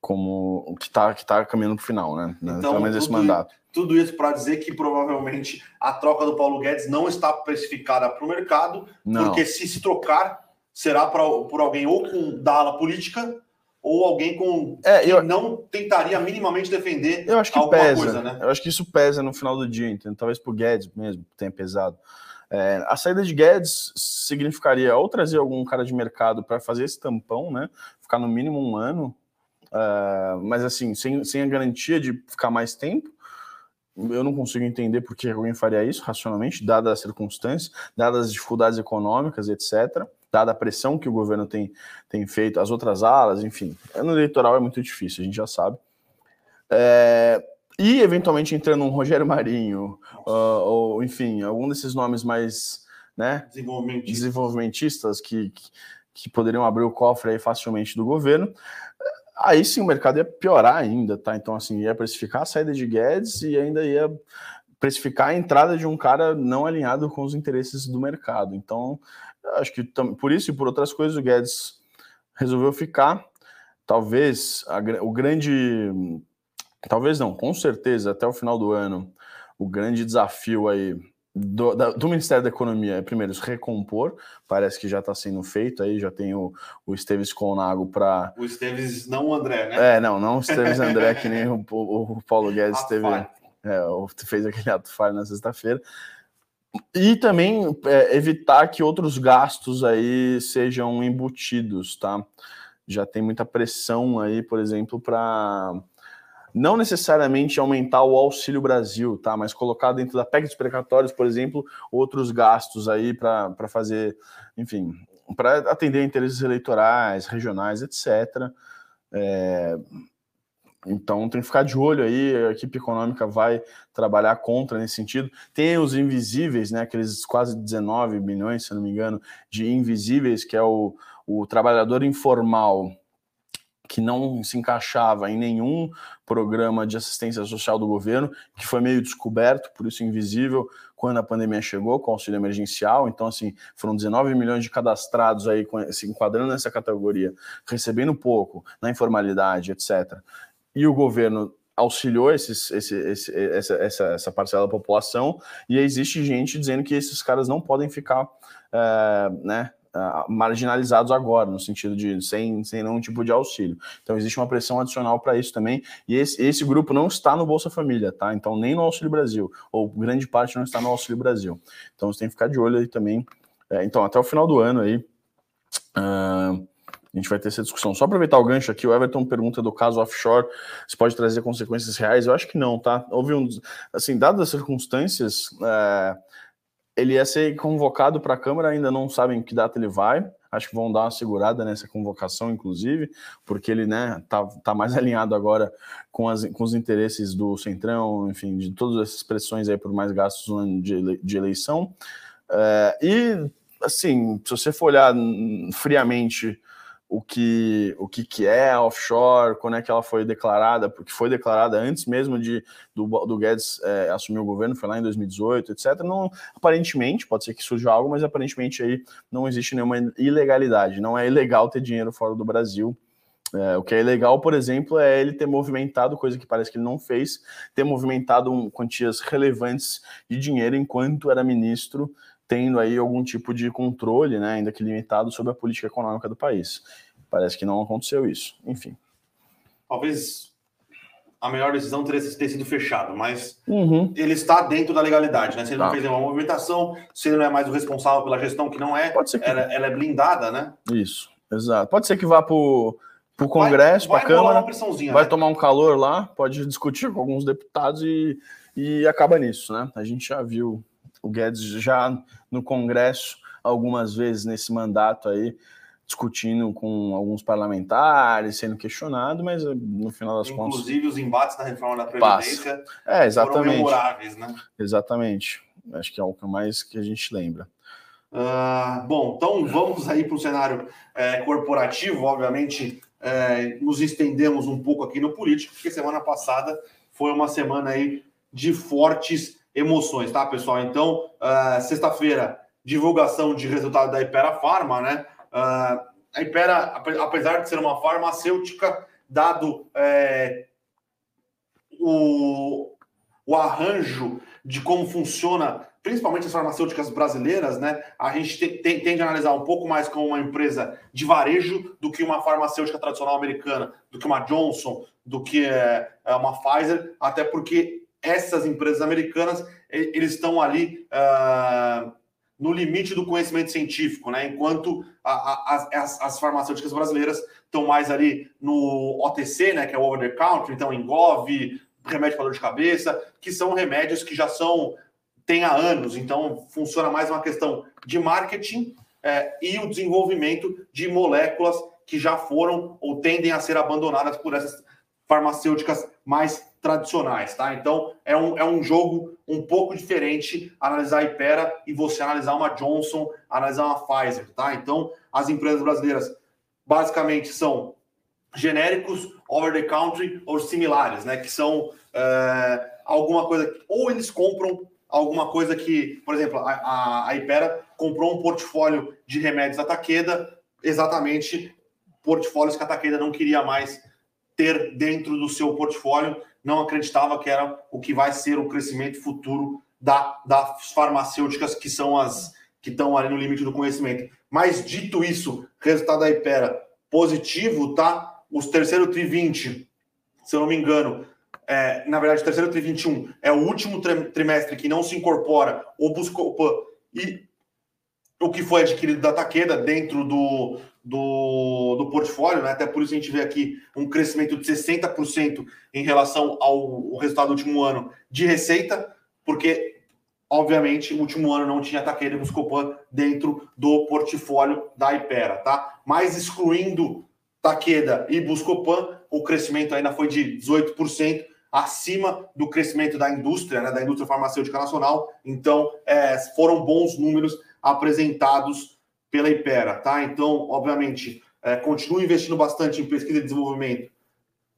como o que está que tá caminhando para o final, né? Então, Pelo menos esse mandato. Tudo isso para dizer que provavelmente a troca do Paulo Guedes não está precificada para o mercado, não. porque se se trocar, será pra, por alguém ou com da ala política ou alguém com é, que eu, não tentaria minimamente defender eu acho que alguma pesa, coisa, né? Eu acho que isso pesa no final do dia, entendeu? talvez por Guedes mesmo tenha pesado. É, a saída de Guedes significaria ou trazer algum cara de mercado para fazer esse tampão, né? Ficar no mínimo um ano, uh, mas assim, sem, sem a garantia de ficar mais tempo. Eu não consigo entender por que alguém faria isso racionalmente, dadas as circunstâncias, dadas as dificuldades econômicas, etc dada a pressão que o governo tem, tem feito, as outras alas, enfim. No eleitoral é muito difícil, a gente já sabe. É, e, eventualmente, entrando um Rogério Marinho, uh, ou, enfim, algum desses nomes mais né, desenvolvimentistas que, que, que, poderiam abrir o cofre aí facilmente do governo, aí sim o mercado ia piorar ainda, tá? Então, assim, ia precificar a saída de Guedes e ainda ia precificar a entrada de um cara não alinhado com os interesses do mercado. Então, acho que por isso e por outras coisas o Guedes resolveu ficar. Talvez a, o grande, talvez não, com certeza até o final do ano, o grande desafio aí do, da, do, Ministério da Economia é primeiro se recompor, parece que já está sendo feito aí, já tem o, o Esteves Conago para. O Esteves, não o André, né? É, não, não o Esteves André, que nem o, o, o Paulo Guedes teve, é, fez aquele ato falho na sexta-feira. E também é, evitar que outros gastos aí sejam embutidos, tá? Já tem muita pressão aí, por exemplo, para não necessariamente aumentar o Auxílio Brasil, tá? Mas colocar dentro da PEC dos precatórios, por exemplo, outros gastos aí para fazer, enfim, para atender interesses eleitorais, regionais, etc. É, então tem que ficar de olho aí, a equipe econômica vai trabalhar contra nesse sentido. Tem os invisíveis, né, aqueles quase 19 bilhões, se não me engano, de invisíveis, que é o, o trabalhador informal que não se encaixava em nenhum programa de assistência social do governo, que foi meio descoberto, por isso invisível, quando a pandemia chegou com o auxílio emergencial. Então, assim, foram 19 milhões de cadastrados aí se enquadrando nessa categoria, recebendo pouco, na informalidade, etc e o governo auxiliou esses, esse, esse, essa, essa, essa, parcela da população, e existe gente dizendo que esses caras não podem ficar é, né, marginalizados agora, no sentido de sem, sem nenhum tipo de auxílio. Então existe uma pressão adicional para isso também, e esse, esse grupo não está no Bolsa Família, tá? Então nem no Auxílio Brasil, ou grande parte não está no Auxílio Brasil. Então você tem que ficar de olho aí também. É, então, até o final do ano aí. Uh, a gente vai ter essa discussão. Só aproveitar o gancho aqui, o Everton pergunta do caso offshore, se pode trazer consequências reais. Eu acho que não, tá? Houve um. Assim, dadas as circunstâncias, é, ele ia ser convocado para a Câmara, ainda não sabem que data ele vai. Acho que vão dar uma segurada nessa convocação, inclusive, porque ele né, tá, tá mais alinhado agora com, as, com os interesses do Centrão, enfim, de todas essas pressões aí por mais gastos de, de eleição. É, e, assim, se você for olhar friamente o que, o que, que é offshore, quando é que ela foi declarada, porque foi declarada antes mesmo de do, do Guedes é, assumir o governo, foi lá em 2018, etc. Não, aparentemente, pode ser que surja algo, mas aparentemente aí não existe nenhuma ilegalidade. Não é ilegal ter dinheiro fora do Brasil. É, o que é ilegal, por exemplo, é ele ter movimentado, coisa que parece que ele não fez, ter movimentado um, quantias relevantes de dinheiro enquanto era ministro tendo aí algum tipo de controle, né, ainda que limitado, sobre a política econômica do país. Parece que não aconteceu isso. Enfim. Talvez a melhor decisão teria ter sido fechado, mas uhum. ele está dentro da legalidade, né? Se ele tá. não fez nenhuma movimentação, se ele não é mais o responsável pela gestão, que não é, Pode ser que... ela, ela é blindada, né? Isso, exato. Pode ser que vá para o Congresso, para a Câmara, vai né? tomar um calor lá, pode discutir com alguns deputados e, e acaba nisso, né? A gente já viu o Guedes já no Congresso algumas vezes nesse mandato aí discutindo com alguns parlamentares, sendo questionado, mas eh, no final das Inclusive, contas. Inclusive os embates da reforma da Previdência passa. é, exatamente. foram memoráveis, né? Exatamente. Acho que é o que mais que a gente lembra. Uh, bom, então vamos aí para o cenário é, corporativo. Obviamente, é, nos estendemos um pouco aqui no político, porque semana passada foi uma semana aí de fortes emoções, tá, pessoal? Então, uh, sexta-feira, divulgação de resultado da Ipera Pharma, né? Uh, a Ipera, apesar de ser uma farmacêutica, dado é, o, o arranjo de como funciona, principalmente as farmacêuticas brasileiras, né? A gente te, te, tende a analisar um pouco mais como uma empresa de varejo do que uma farmacêutica tradicional americana, do que uma Johnson, do que é uma Pfizer, até porque essas empresas americanas eles estão ali uh, no limite do conhecimento científico, né? Enquanto a, a, as, as, farmacêuticas brasileiras estão mais ali no OTC, né? Que é o over the counter, então Engov, remédio para dor de cabeça, que são remédios que já são tem há anos, então funciona mais uma questão de marketing é, e o desenvolvimento de moléculas que já foram ou tendem a ser abandonadas por essas farmacêuticas mais tradicionais, tá? Então é um, é um jogo um pouco diferente analisar a Ipera e você analisar uma Johnson, analisar uma Pfizer, tá? Então as empresas brasileiras basicamente são genéricos, over the country ou similares, né? Que são é, alguma coisa ou eles compram alguma coisa que, por exemplo, a, a, a Ipera comprou um portfólio de remédios da Takeda, exatamente portfólios que a Takeda não queria mais ter dentro do seu portfólio, não acreditava que era o que vai ser o crescimento futuro da, das farmacêuticas que são as que estão ali no limite do conhecimento. Mas dito isso, resultado da Ipera positivo, tá? Os terceiro tri 20, se eu não me engano, é, na verdade, terceiro tri 21 é o último trimestre que não se incorpora o Buscopan e o que foi adquirido da Taqueda dentro do, do, do portfólio, né? até por isso a gente vê aqui um crescimento de 60% em relação ao resultado do último ano de receita, porque, obviamente, o último ano não tinha Takeda e Buscopan dentro do portfólio da Ipera, tá? Mas excluindo Takeda e Buscopan, o crescimento ainda foi de 18%, acima do crescimento da indústria, né, da indústria farmacêutica nacional. Então, é, foram bons números apresentados pela Ipera, tá? Então, obviamente, é, continuo investindo bastante em pesquisa e desenvolvimento,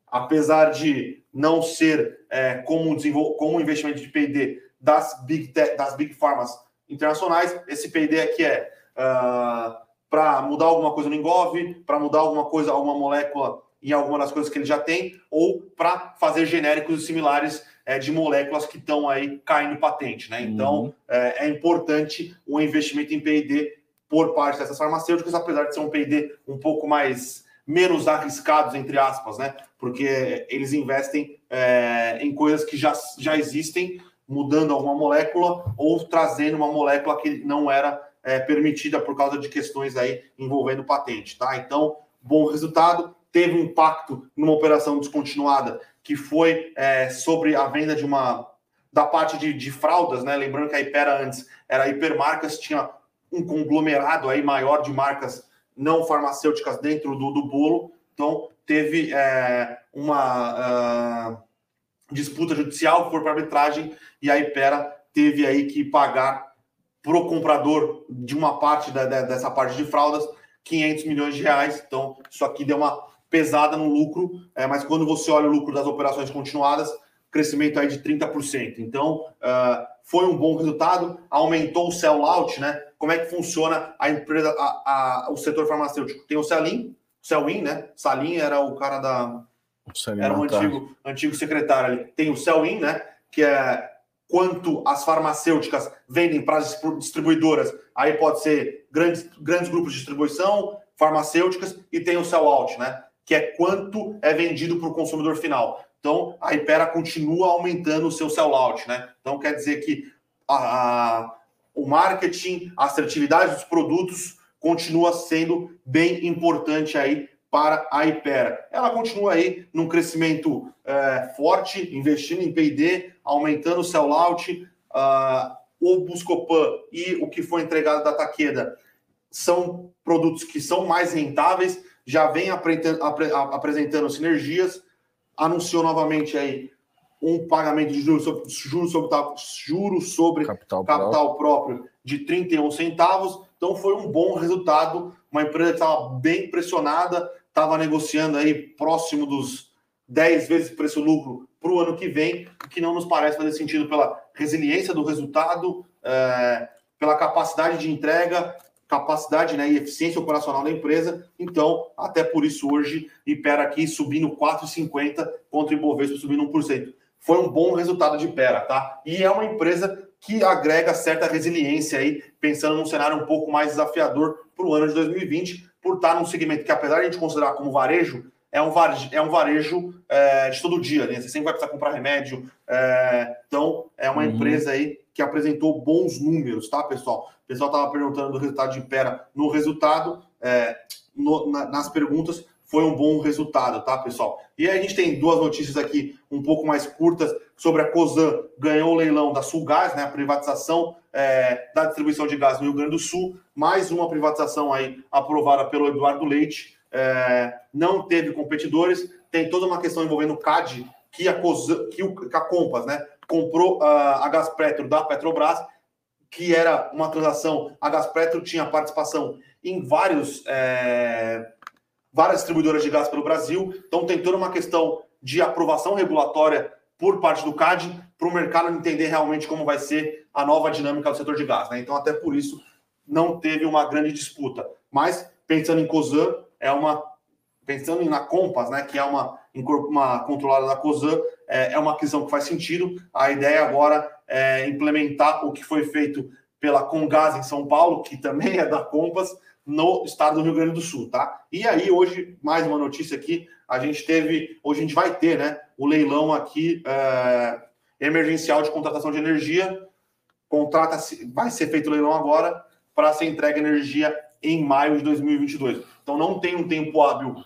apesar de não ser é, como, como um investimento de P&D das big, das big pharmas internacionais. Esse P&D aqui é uh, ah, para mudar alguma coisa no Engov, para mudar alguma coisa, alguma molécula em alguma das coisas que ele já tem, ou para fazer genéricos similares é, de moléculas que estão aí caindo patente, né? Então, uhum. é, é importante o investimento em P&D por parte dessas farmacêuticas, apesar de ser um P&D um pouco mais menos arriscados, entre aspas, né? Porque eles investem é, em coisas que já, já existem, mudando alguma molécula ou trazendo uma molécula que não era é, permitida por causa de questões aí envolvendo patente, tá? Então, bom resultado, teve um impacto numa operação descontinuada que foi é, sobre a venda de uma da parte de, de, fraldas, né? Lembrando que a Ipera antes era hipermarcas, tinha um conglomerado aí maior de marcas não farmacêuticas dentro do, do bolo. Então, teve é, uma uh, disputa judicial, foi para arbitragem e a Ipera teve aí que pagar para o comprador de uma parte da, da, dessa parte de fraldas 500 milhões de reais. Então, isso aqui deu uma pesada no lucro, é, mas quando você olha o lucro das operações continuadas, crescimento aí de 30%. Então, uh, foi um bom resultado, aumentou o sell-out, né? Como é que funciona a empresa, a, a, o setor farmacêutico? Tem o Celim, Celin, né? Salim era o cara da. O era um antigo, antigo secretário ali. Tem o Celin, né? Que é quanto as farmacêuticas vendem para as distribuidoras. Aí pode ser grandes, grandes grupos de distribuição, farmacêuticas, e tem o sell-out, né? Que é quanto é vendido para o consumidor final. Então, a Ipera continua aumentando o seu sell-out, né? Então, quer dizer que a, a, o marketing, a assertividade dos produtos continua sendo bem importante aí para a Ipera. Ela continua aí num crescimento é, forte, investindo em P&D, aumentando o sell-out, uh, o Buscopan e o que foi entregado da Taqueda são produtos que são mais rentáveis, já vem apresentando sinergias, anunciou novamente aí um pagamento de juros sobre, juros sobre, juros sobre capital, capital próprio. próprio de 31 centavos. Então foi um bom resultado. Uma empresa que estava bem pressionada, estava negociando aí próximo dos 10 vezes preço-lucro para o ano que vem, o que não nos parece fazer sentido pela resiliência do resultado, é, pela capacidade de entrega capacidade né, e eficiência operacional da empresa. Então, até por isso, hoje, Ipera aqui subindo 4,50 contra o Ibovespa subindo 1%. Foi um bom resultado de Ipera, tá? E é uma empresa que agrega certa resiliência aí, pensando num cenário um pouco mais desafiador para o ano de 2020, por estar num segmento que, apesar de a gente considerar como varejo, é um varejo, é um varejo é, de todo dia, né? Você sempre vai precisar comprar remédio. É, então, é uma uhum. empresa aí que apresentou bons números, tá, pessoal? O pessoal estava perguntando do resultado de Impera no resultado, é, no, na, nas perguntas, foi um bom resultado, tá, pessoal? E aí a gente tem duas notícias aqui um pouco mais curtas sobre a COSAN ganhou o leilão da Sulgás, né, a privatização é, da distribuição de gás no Rio Grande do Sul, mais uma privatização aí aprovada pelo Eduardo Leite, é, não teve competidores, tem toda uma questão envolvendo o CAD, que a, COSAN, que, o, que a Compass, né, comprou uh, a Gaspetro da Petrobras, que era uma transação. A Gaspetro tinha participação em vários, é, várias distribuidoras de gás pelo Brasil. Então, tem toda uma questão de aprovação regulatória por parte do CAD para o mercado entender realmente como vai ser a nova dinâmica do setor de gás. Né? Então, até por isso, não teve uma grande disputa. Mas, pensando em COSAN, é uma. Pensando na Compass, né, que é uma, uma controlada da COSAN, é, é uma aquisição que faz sentido. A ideia agora é implementar o que foi feito pela Congás em São Paulo, que também é da Compass, no estado do Rio Grande do Sul, tá? E aí, hoje, mais uma notícia aqui, a gente teve, hoje a gente vai ter, né, o leilão aqui é, emergencial de contratação de energia, contrata vai ser feito o leilão agora para ser entregue energia em maio de 2022. Então não tem um tempo hábil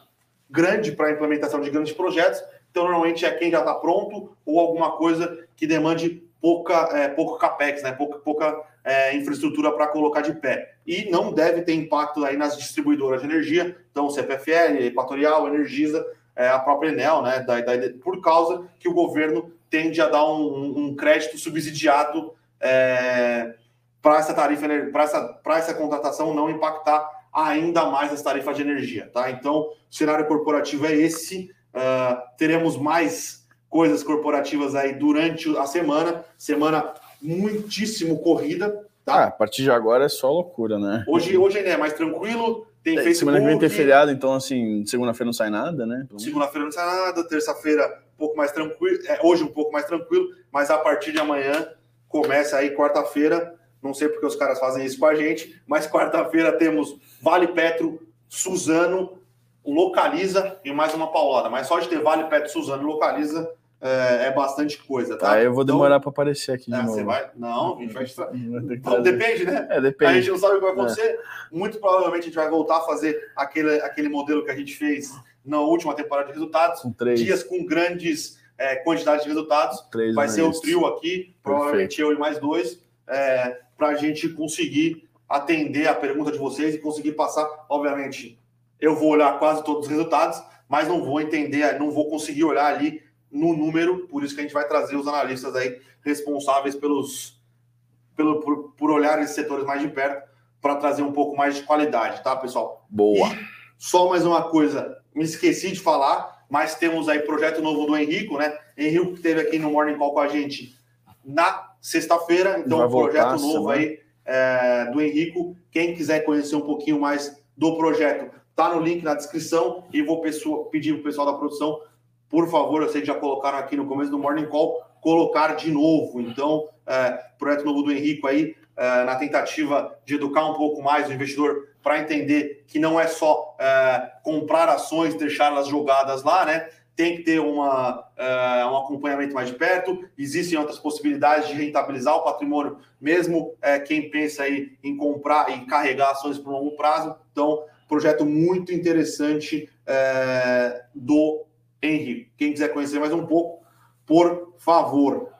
grande para a implementação de grandes projetos, então, normalmente é quem já está pronto ou alguma coisa que demande pouca, é, pouco capex, né? pouca, pouca é, infraestrutura para colocar de pé. E não deve ter impacto aí nas distribuidoras de energia, então CPFL, Equatorial, Energisa, é, a própria Enel, né? Da, da, por causa que o governo tende a dar um, um crédito subsidiado é, para essa tarifa, para essa, essa contratação não impactar ainda mais as tarifas de energia. Tá? Então, o cenário corporativo é esse. Uh, teremos mais coisas corporativas aí durante a semana. Semana muitíssimo corrida. Tá? Ah, a partir de agora é só loucura, né? Hoje, hoje ainda é mais tranquilo. Tem é, Facebook. Semana que vem tem feriado, então assim, segunda-feira não sai nada, né? Então... Segunda-feira não sai nada, terça-feira um pouco mais tranquilo. É, hoje um pouco mais tranquilo, mas a partir de amanhã começa aí quarta-feira Não sei porque os caras fazem isso com a gente, mas quarta-feira temos Vale Petro, Suzano, Localiza e mais uma paulada. Mas só de ter Vale Petro, Suzano e Localiza é, é, bastante coisa, tá? Ah, eu vou demorar então, para aparecer aqui de é, novo. Você vai? Não, a gente vai. Então, depende, né? É, depende. A gente não sabe o que vai acontecer. É. Muito provavelmente a gente vai voltar a fazer aquele, aquele modelo que a gente fez na última temporada de resultados. Com três. Dias com grandes é, quantidades de resultados. Três vai ser o trio aqui, provavelmente Perfeito. eu e mais dois, é, para a gente conseguir atender a pergunta de vocês e conseguir passar. Obviamente, eu vou olhar quase todos os resultados, mas não vou entender, não vou conseguir olhar ali no número, por isso que a gente vai trazer os analistas aí responsáveis pelos pelo, por, por olhar esses setores mais de perto para trazer um pouco mais de qualidade, tá, pessoal? Boa. E só mais uma coisa, me esqueci de falar, mas temos aí projeto novo do Henrico, né? Henrico que esteve aqui no Morning Call com a gente na sexta-feira, então projeto novo aí é, do Henrico. Quem quiser conhecer um pouquinho mais do projeto, tá no link na descrição e vou pessoa, pedir para o pessoal da produção por favor, eu sei que já colocaram aqui no começo do Morning Call, colocar de novo. Então, é, projeto novo do Henrico aí, é, na tentativa de educar um pouco mais o investidor para entender que não é só é, comprar ações, deixá-las jogadas lá, né? Tem que ter uma, é, um acompanhamento mais de perto. Existem outras possibilidades de rentabilizar o patrimônio, mesmo é, quem pensa aí em comprar e carregar ações por longo prazo. Então, projeto muito interessante é, do Henrique. Quem quiser conhecer mais um pouco, por favor.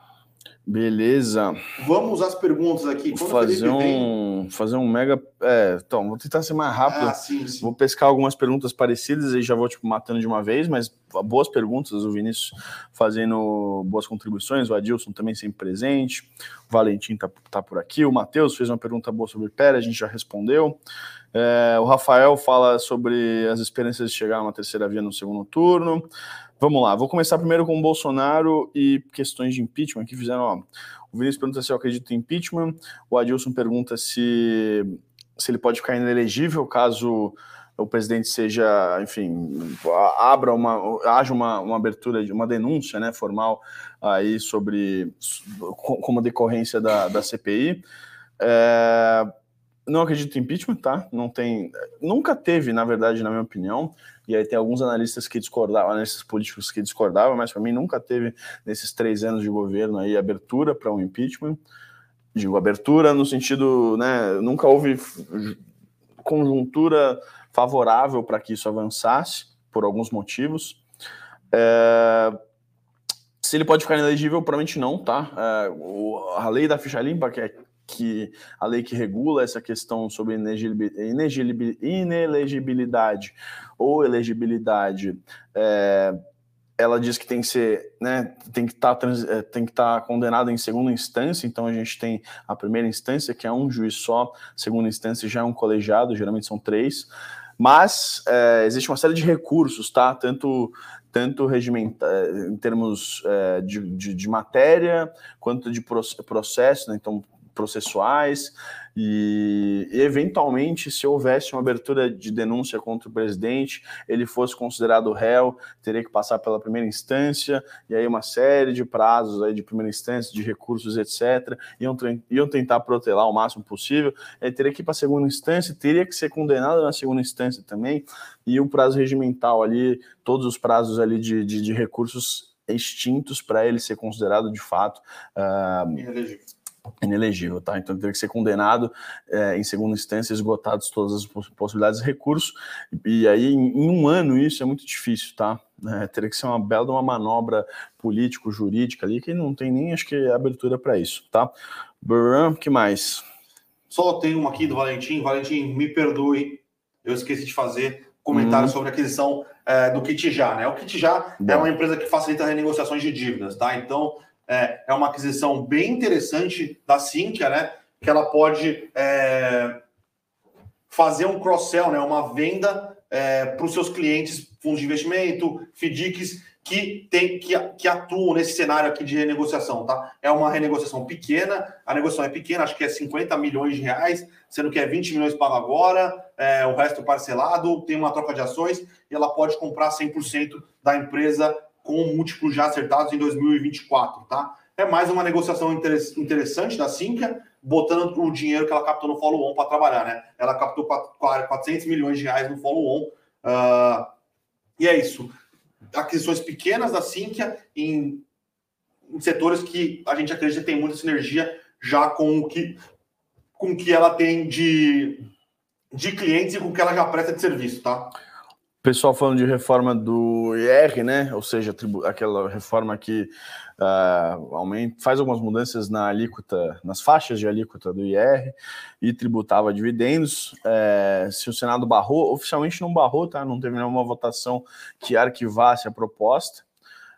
Beleza. Vamos às perguntas aqui. Quando fazer um, fazer um mega. É, então, vou tentar ser mais rápido. Ah, sim, sim. Vou pescar algumas perguntas parecidas e já vou tipo, matando de uma vez, mas boas perguntas. O Vinícius fazendo boas contribuições, o Adilson também sempre presente, o Valentim tá, tá por aqui, o Matheus fez uma pergunta boa sobre Pera, a gente já respondeu. É, o Rafael fala sobre as experiências de chegar a uma terceira via no segundo turno. Vamos lá, vou começar primeiro com o Bolsonaro e questões de impeachment que fizeram. Ó, o Vinícius pergunta se eu acredito em impeachment, o Adilson pergunta se, se ele pode ficar inelegível caso o presidente seja, enfim, abra uma, haja uma, uma abertura de uma denúncia né, formal aí sobre como decorrência da, da CPI. É, não acredito em impeachment, tá? Não tem. Nunca teve, na verdade, na minha opinião. E aí tem alguns analistas que discordavam, analistas políticos que discordavam, mas para mim nunca teve, nesses três anos de governo aí, abertura para um impeachment. Digo, abertura no sentido, né? Nunca houve conjuntura favorável para que isso avançasse, por alguns motivos. É... Se ele pode ficar inelegível, provavelmente não, tá? É, a lei da ficha limpa, que é que a lei que regula essa questão sobre inelegibilidade ou elegibilidade, é, ela diz que tem que ser, né, tem que tá, estar tá condenado em segunda instância, então a gente tem a primeira instância, que é um juiz só, segunda instância já é um colegiado, geralmente são três, mas é, existe uma série de recursos, tá? Tanto tanto regimenta, em termos é, de, de, de, matéria quanto de processo, né? então processuais e, eventualmente, se houvesse uma abertura de denúncia contra o presidente, ele fosse considerado réu, teria que passar pela primeira instância, e aí uma série de prazos aí de primeira instância, de recursos, etc., iam, iam tentar protelar o máximo possível, ele teria que ir para a segunda instância, teria que ser condenado na segunda instância também, e o prazo regimental ali, todos os prazos ali de, de, de recursos extintos para ele ser considerado de fato uh, inelegível, tá? Então teria que ser condenado é, em segunda instância, esgotados todas as possibilidades de recurso, e aí em, em um ano isso é muito difícil, tá? É, teria que ser uma bela uma manobra político-jurídica ali, que não tem nem, acho que, abertura para isso, tá? Burram, que mais? Só tem uma aqui do Valentim. Valentim, me perdoe, eu esqueci de fazer comentário hum. sobre a aquisição é, do Kitijá, né? O Kitijá é uma empresa que facilita renegociações de dívidas, tá? Então, é, é uma aquisição bem interessante da Sinqia, né? Que ela pode é, fazer um cross-sell, né? Uma venda é, para os seus clientes, fundos de investimento, FDICs, que, tem, que, que atuam nesse cenário aqui de renegociação, tá? É uma renegociação pequena, a negociação é pequena, acho que é 50 milhões de reais, sendo que é 20 milhões pago agora, é, o resto parcelado, tem uma troca de ações e ela pode comprar 100% da empresa com múltiplos já acertados em 2024, tá? é mais uma negociação interessante da Sinqia, botando o dinheiro que ela captou no follow-on para trabalhar, né? Ela captou 400 milhões de reais no follow-on. Uh, e é isso. Aquisições pequenas da Sinqia em, em, setores que a gente acredita tem muita sinergia já com o que, com o que ela tem de, de clientes e com o que ela já presta de serviço, tá? Pessoal falando de reforma do IR, né? Ou seja, aquela reforma que uh, aumenta, faz algumas mudanças na alíquota, nas faixas de alíquota do IR e tributava dividendos. É, se o Senado barrou, oficialmente não barrou, tá? Não teve nenhuma votação que arquivasse a proposta,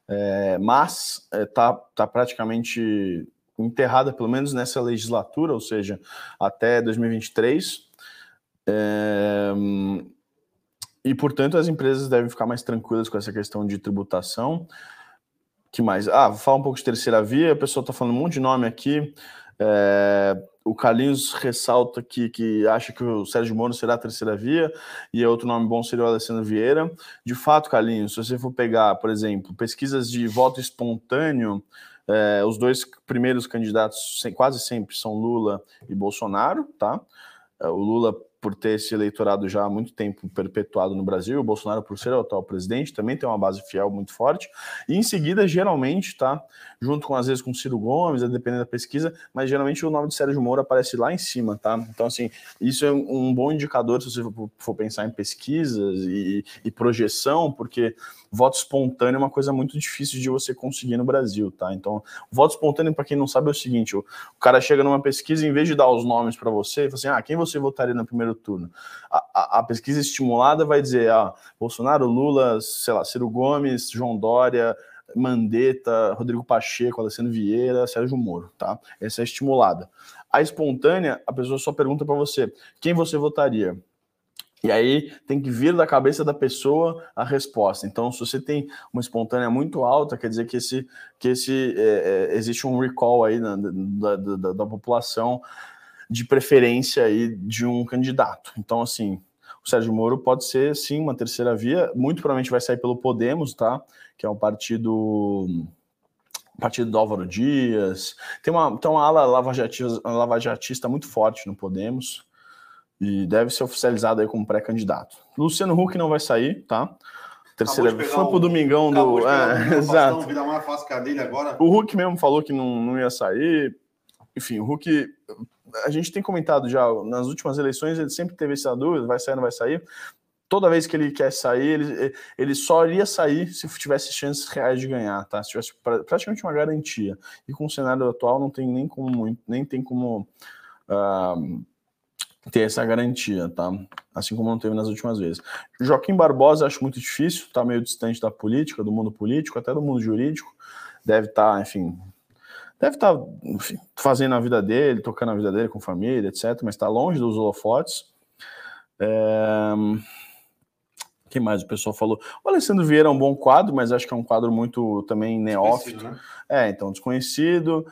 é, mas está é, tá praticamente enterrada, pelo menos nessa legislatura, ou seja, até 2023. É, e, portanto, as empresas devem ficar mais tranquilas com essa questão de tributação. que mais? Ah, vou falar um pouco de terceira via. A pessoa está falando um monte de nome aqui. É, o Carlinhos ressalta que, que acha que o Sérgio Moro será a terceira via, e outro nome bom seria o Alessandro Vieira. De fato, Carlinhos, se você for pegar, por exemplo, pesquisas de voto espontâneo, é, os dois primeiros candidatos quase sempre são Lula e Bolsonaro, tá? É, o Lula por ter esse eleitorado já há muito tempo perpetuado no Brasil, o Bolsonaro por ser o atual presidente também tem uma base fiel muito forte, e em seguida, geralmente, tá, junto com às vezes com Ciro Gomes, dependendo da pesquisa, mas geralmente o nome de Sérgio Moro aparece lá em cima, tá? Então, assim, isso é um bom indicador se você for pensar em pesquisas e, e projeção, porque voto espontâneo é uma coisa muito difícil de você conseguir no Brasil, tá? Então, voto espontâneo, para quem não sabe, é o seguinte: o, o, cara chega numa pesquisa, em vez de dar os nomes para você, fala assim: ah, quem você votaria no primeiro turno? A, a, a, pesquisa estimulada vai dizer: ah, Bolsonaro, Lula, sei lá, Ciro Gomes, João Dória. Mandetta, Rodrigo Pacheco, Alessandro Vieira, Sérgio Moro, tá? Essa é estimulada. A espontânea, a pessoa só pergunta para você: quem você votaria? E aí tem que vir da cabeça da pessoa a resposta. Então, se você tem uma espontânea muito alta, quer dizer que esse, que esse é, é, existe um recall aí na, da, da, da, população de preferência aí de um candidato. Então, assim, o Sérgio Moro pode ser sim uma terceira via, muito provavelmente vai sair pelo Podemos, tá? Que é um partido partido do Álvaro Dias. Tem uma, tem uma ala lavajatista, lavajatista muito forte no Podemos e deve ser oficializado aí como pré-candidato. Luciano Huck não vai sair, tá? Terceira foi pro domingão do. É, exato. O Huck mesmo falou que não, não ia sair. Enfim, o Huck. A gente tem comentado já, nas últimas eleições, ele sempre teve essa dúvida: vai sair ou não vai sair. Toda vez que ele quer sair, ele, ele só iria sair se tivesse chances reais de ganhar, tá? Se tivesse praticamente uma garantia. E com o cenário atual, não tem nem como. Nem tem como uh, ter essa garantia, tá? Assim como não teve nas últimas vezes. Joaquim Barbosa acho muito difícil, tá meio distante da política, do mundo político, até do mundo jurídico. Deve estar, tá, enfim, deve estar tá, fazendo a vida dele, tocando a vida dele com família, etc. Mas está longe dos holofotes. É... Quem mais o pessoal falou? O Alessandro Vieira é um bom quadro, mas acho que é um quadro muito também neófito. Né? É, então, desconhecido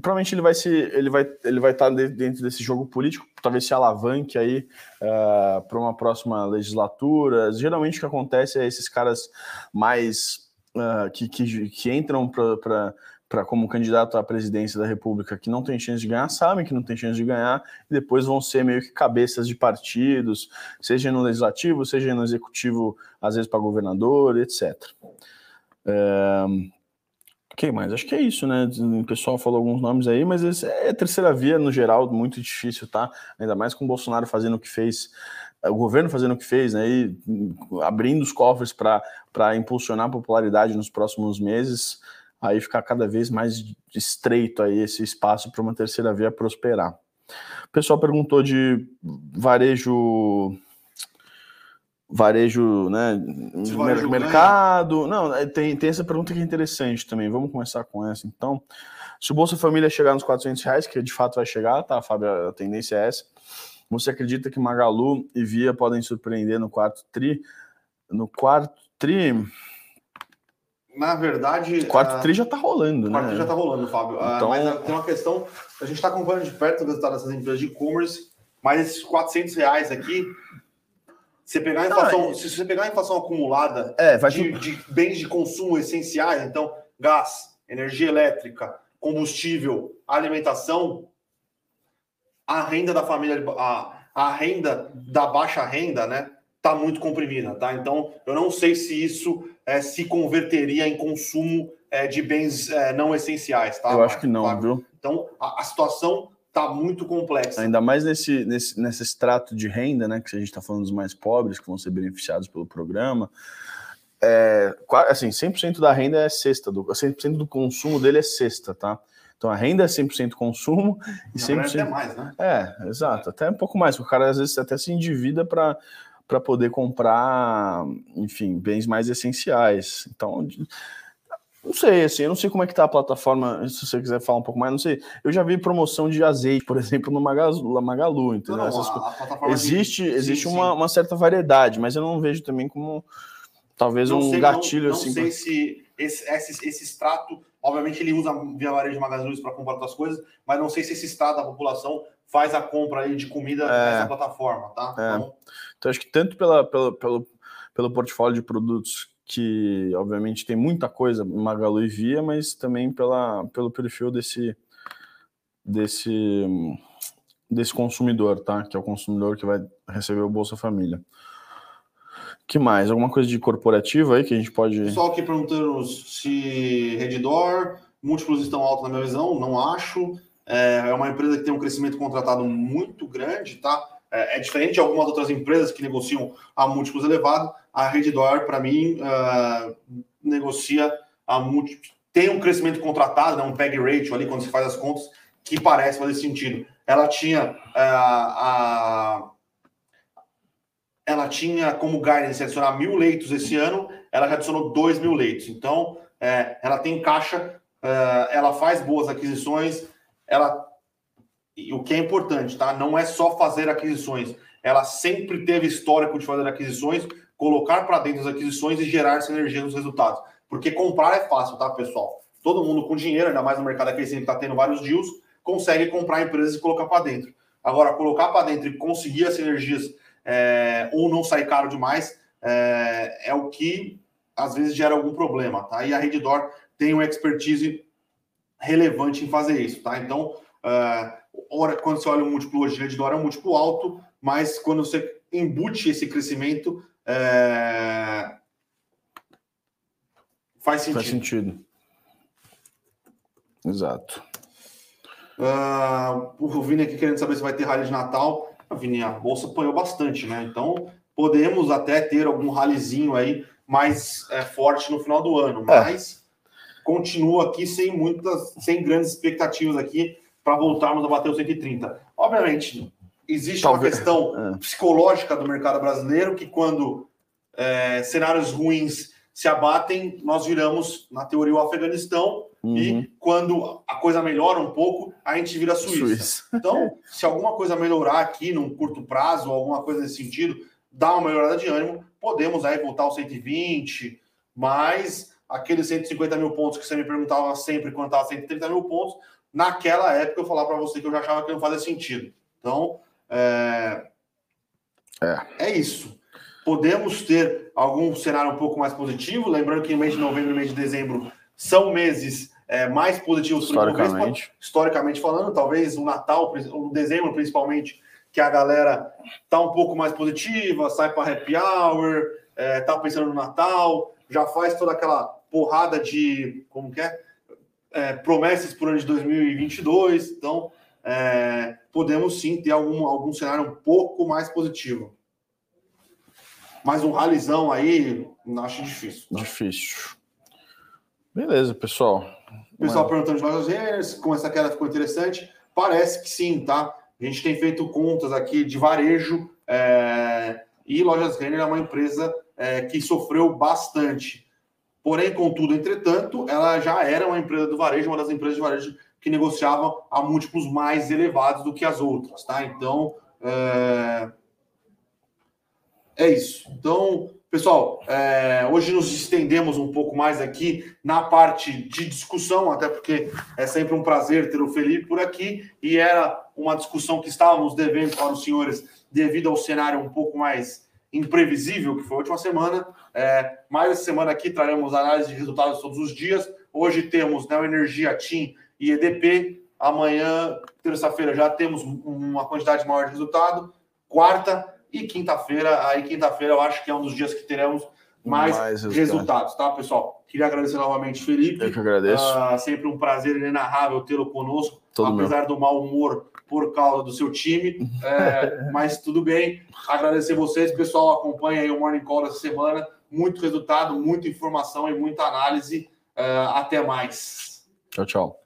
provavelmente ele vai se ele vai ele vai estar dentro desse jogo político talvez se alavanque aí uh, para uma próxima legislatura geralmente o que acontece é esses caras mais uh, que, que, que entram para para como candidato à presidência da República que não tem chance de ganhar, sabem que não tem chance de ganhar, e depois vão ser meio que cabeças de partidos, seja no legislativo, seja no executivo, às vezes para governador, etc. É, mais? Acho que é isso, né? O pessoal falou alguns nomes aí, mas é terceira via no geral, muito difícil, tá? Ainda mais com o Bolsonaro fazendo o que fez, o governo fazendo o que fez, né? E abrindo os cofres para impulsionar a popularidade nos próximos meses, aí ficar cada vez mais estreito aí esse espaço para uma terceira via prosperar. O pessoal perguntou de varejo varejo, né, varejo mercado. Ganha. Não, é, tem, tem essa pergunta que é interessante também. Vamos começar com essa. Então, se o Bolsa Família chegar nos 400 reais, que de fato vai chegar, tá, Fábio? A tendência é essa. Você acredita que Magalu e Via podem surpreender no quarto tri? No quarto tri. Na verdade. O quarto a... tri já tá rolando, o né? quarto tri já tá rolando, Fábio. Ah, então... mas tem uma questão. A gente está acompanhando de perto o resultado dessas empresas de e-commerce, mas esses 400 reais aqui você pegar a inflação, ah, se você pegar a inflação acumulada é, de, de, bens de consumo essenciais, então gás, energia elétrica, combustível, alimentação, a renda da família, a, a renda da baixa renda, né, tá muito comprimida, tá? Então, eu não sei se isso é, se converteria em consumo é, de bens é, não essenciais, tá? Eu acho que não, tá? viu? Então, a, a situação está muito complexa. Ainda mais nesse, nesse, nesse extrato de renda, né? Que a gente está falando dos mais pobres, que vão ser beneficiados pelo programa. É, assim, 100% da renda é sexta, do, 100% do consumo dele é sexta, tá? Então a renda é 100% consumo e 100%. É mais, né? É, exato, até um pouco mais, porque o cara às vezes até se endivida para para poder comprar, enfim, bens mais essenciais. Então, não sei, assim, eu não sei como é que tá a plataforma, se você quiser falar um pouco mais, não sei. Eu já vi promoção de azeite, por exemplo, no Magalu, Magalu entendeu? Não, não, a, a existe de... existe sim, uma, sim. uma, certa variedade, mas eu não vejo também como talvez não um sei, gatilho assim. Não sei pra... se esse, esse, esse extrato, obviamente ele usa via varejo Magalu para comprar outras coisas, mas não sei se esse extrato da população faz a compra aí de comida é, nessa plataforma, tá? É. Então, então, acho que tanto pela, pela, pelo, pelo portfólio de produtos que obviamente tem muita coisa Magalu e Via, mas também pela, pelo perfil desse desse desse consumidor, tá? Que é o consumidor que vai receber o Bolsa Família. Que mais? Alguma coisa de corporativa aí que a gente pode. Pessoal aqui perguntando se Redditor, múltiplos estão altos na minha visão, não acho. É, é uma empresa que tem um crescimento contratado muito grande, tá? É, é, diferente de algumas outras empresas que negociam a múltiplos elevados. A Redditor, para mim, uh, negocia a múltiplos. Tem um crescimento contratado, né, um PEG ratio ali, quando se faz as contas, que parece fazer sentido. Ela tinha a. Ela tinha como guidance adicionar mil leitos esse ano, ela já adicionou dois mil leitos. Então, é, ela tem caixa, ela faz boas aquisições, ela e o que é importante, tá? Não é só fazer aquisições. Ela sempre teve histórico de fazer aquisições, colocar para dentro as aquisições e gerar sinergia nos resultados. Porque comprar é fácil, tá, pessoal? Todo mundo com dinheiro, ainda mais no mercado aqui, sempre está tendo vários deals, consegue comprar empresas e colocar para dentro. Agora, colocar para dentro e conseguir as sinergias é, ou não sair caro demais é, é, o que às vezes gera algum problema, tá? E a Redditor tem uma expertise relevante em fazer isso, tá? Então, uh, ora, quando você olha o múltiplo hoje, ele é um múltiplo alto, mas quando você embute esse crescimento, é... faz sentido. Faz sentido. Exato. Uh, o Vini aqui querendo saber se vai ter rally de Natal. A Vini, a bolsa apanhou bastante, né? Então podemos até ter algum rallyzinho aí mais é, forte no final do ano, mas é. Continua aqui sem muitas, sem grandes expectativas aqui para voltarmos a bater o 130. Obviamente, existe Talvez. uma questão é. psicológica do mercado brasileiro que quando é, cenários ruins se abatem, nós viramos, na teoria, o Afeganistão, uhum. e quando a coisa melhora um pouco, a gente vira a Suíça. Suíça. Então, se alguma coisa melhorar aqui num curto prazo, alguma coisa nesse sentido, dá uma melhorada de ânimo, podemos aí voltar aos 120, mas aqueles 150 mil pontos que você me perguntava sempre quando estava 130 mil pontos, naquela época eu falava para você que eu já achava que não fazia sentido. Então, é... É. é isso. Podemos ter algum cenário um pouco mais positivo, lembrando que mês de novembro e mês de dezembro são meses é, mais positivos historicamente. historicamente falando, talvez o Natal, o dezembro principalmente, que a galera tá um pouco mais positiva, sai para happy hour, é, tá pensando no Natal, já faz toda aquela porrada de como que é? é, promessas para o ano de 2022, então é, podemos sim ter algum, algum cenário um pouco mais positivo. Mas um ralizão aí, acho difícil. Difícil. Beleza, pessoal. O pessoal perguntando de lojas Renner, como essa queda ficou interessante. Parece que sim, tá? A gente tem feito contas aqui de varejo é, e Lojas Renner é uma empresa é, que sofreu bastante. Porém, contudo, entretanto, ela já era uma empresa do varejo, uma das empresas de varejo que negociava a múltiplos mais elevados do que as outras, tá? Então, é, é isso. Então, pessoal, é... hoje nos estendemos um pouco mais aqui na parte de discussão, até porque é sempre um prazer ter o Felipe por aqui, e era uma discussão que estávamos devendo para os senhores devido ao cenário um pouco mais imprevisível que foi a última semana. É, mais essa semana aqui traremos análise de resultados todos os dias. Hoje temos Neo Energia, TIM e EDP. Amanhã, terça-feira, já temos uma quantidade maior de resultado. Quarta e quinta-feira, aí quinta-feira eu acho que é um dos dias que teremos mais, mais resultados, tá, pessoal? Queria agradecer novamente, Felipe. Eu que agradeço. Uh, sempre um prazer inenarrável tê-lo conosco, Todo apesar meu. do mau humor por causa do seu time, é, mas tudo bem. Agradecer vocês, pessoal, acompanha aí o Morning Call dessa semana. Muito resultado, muita informação e muita análise. Uh, até mais. Tchau, tchau.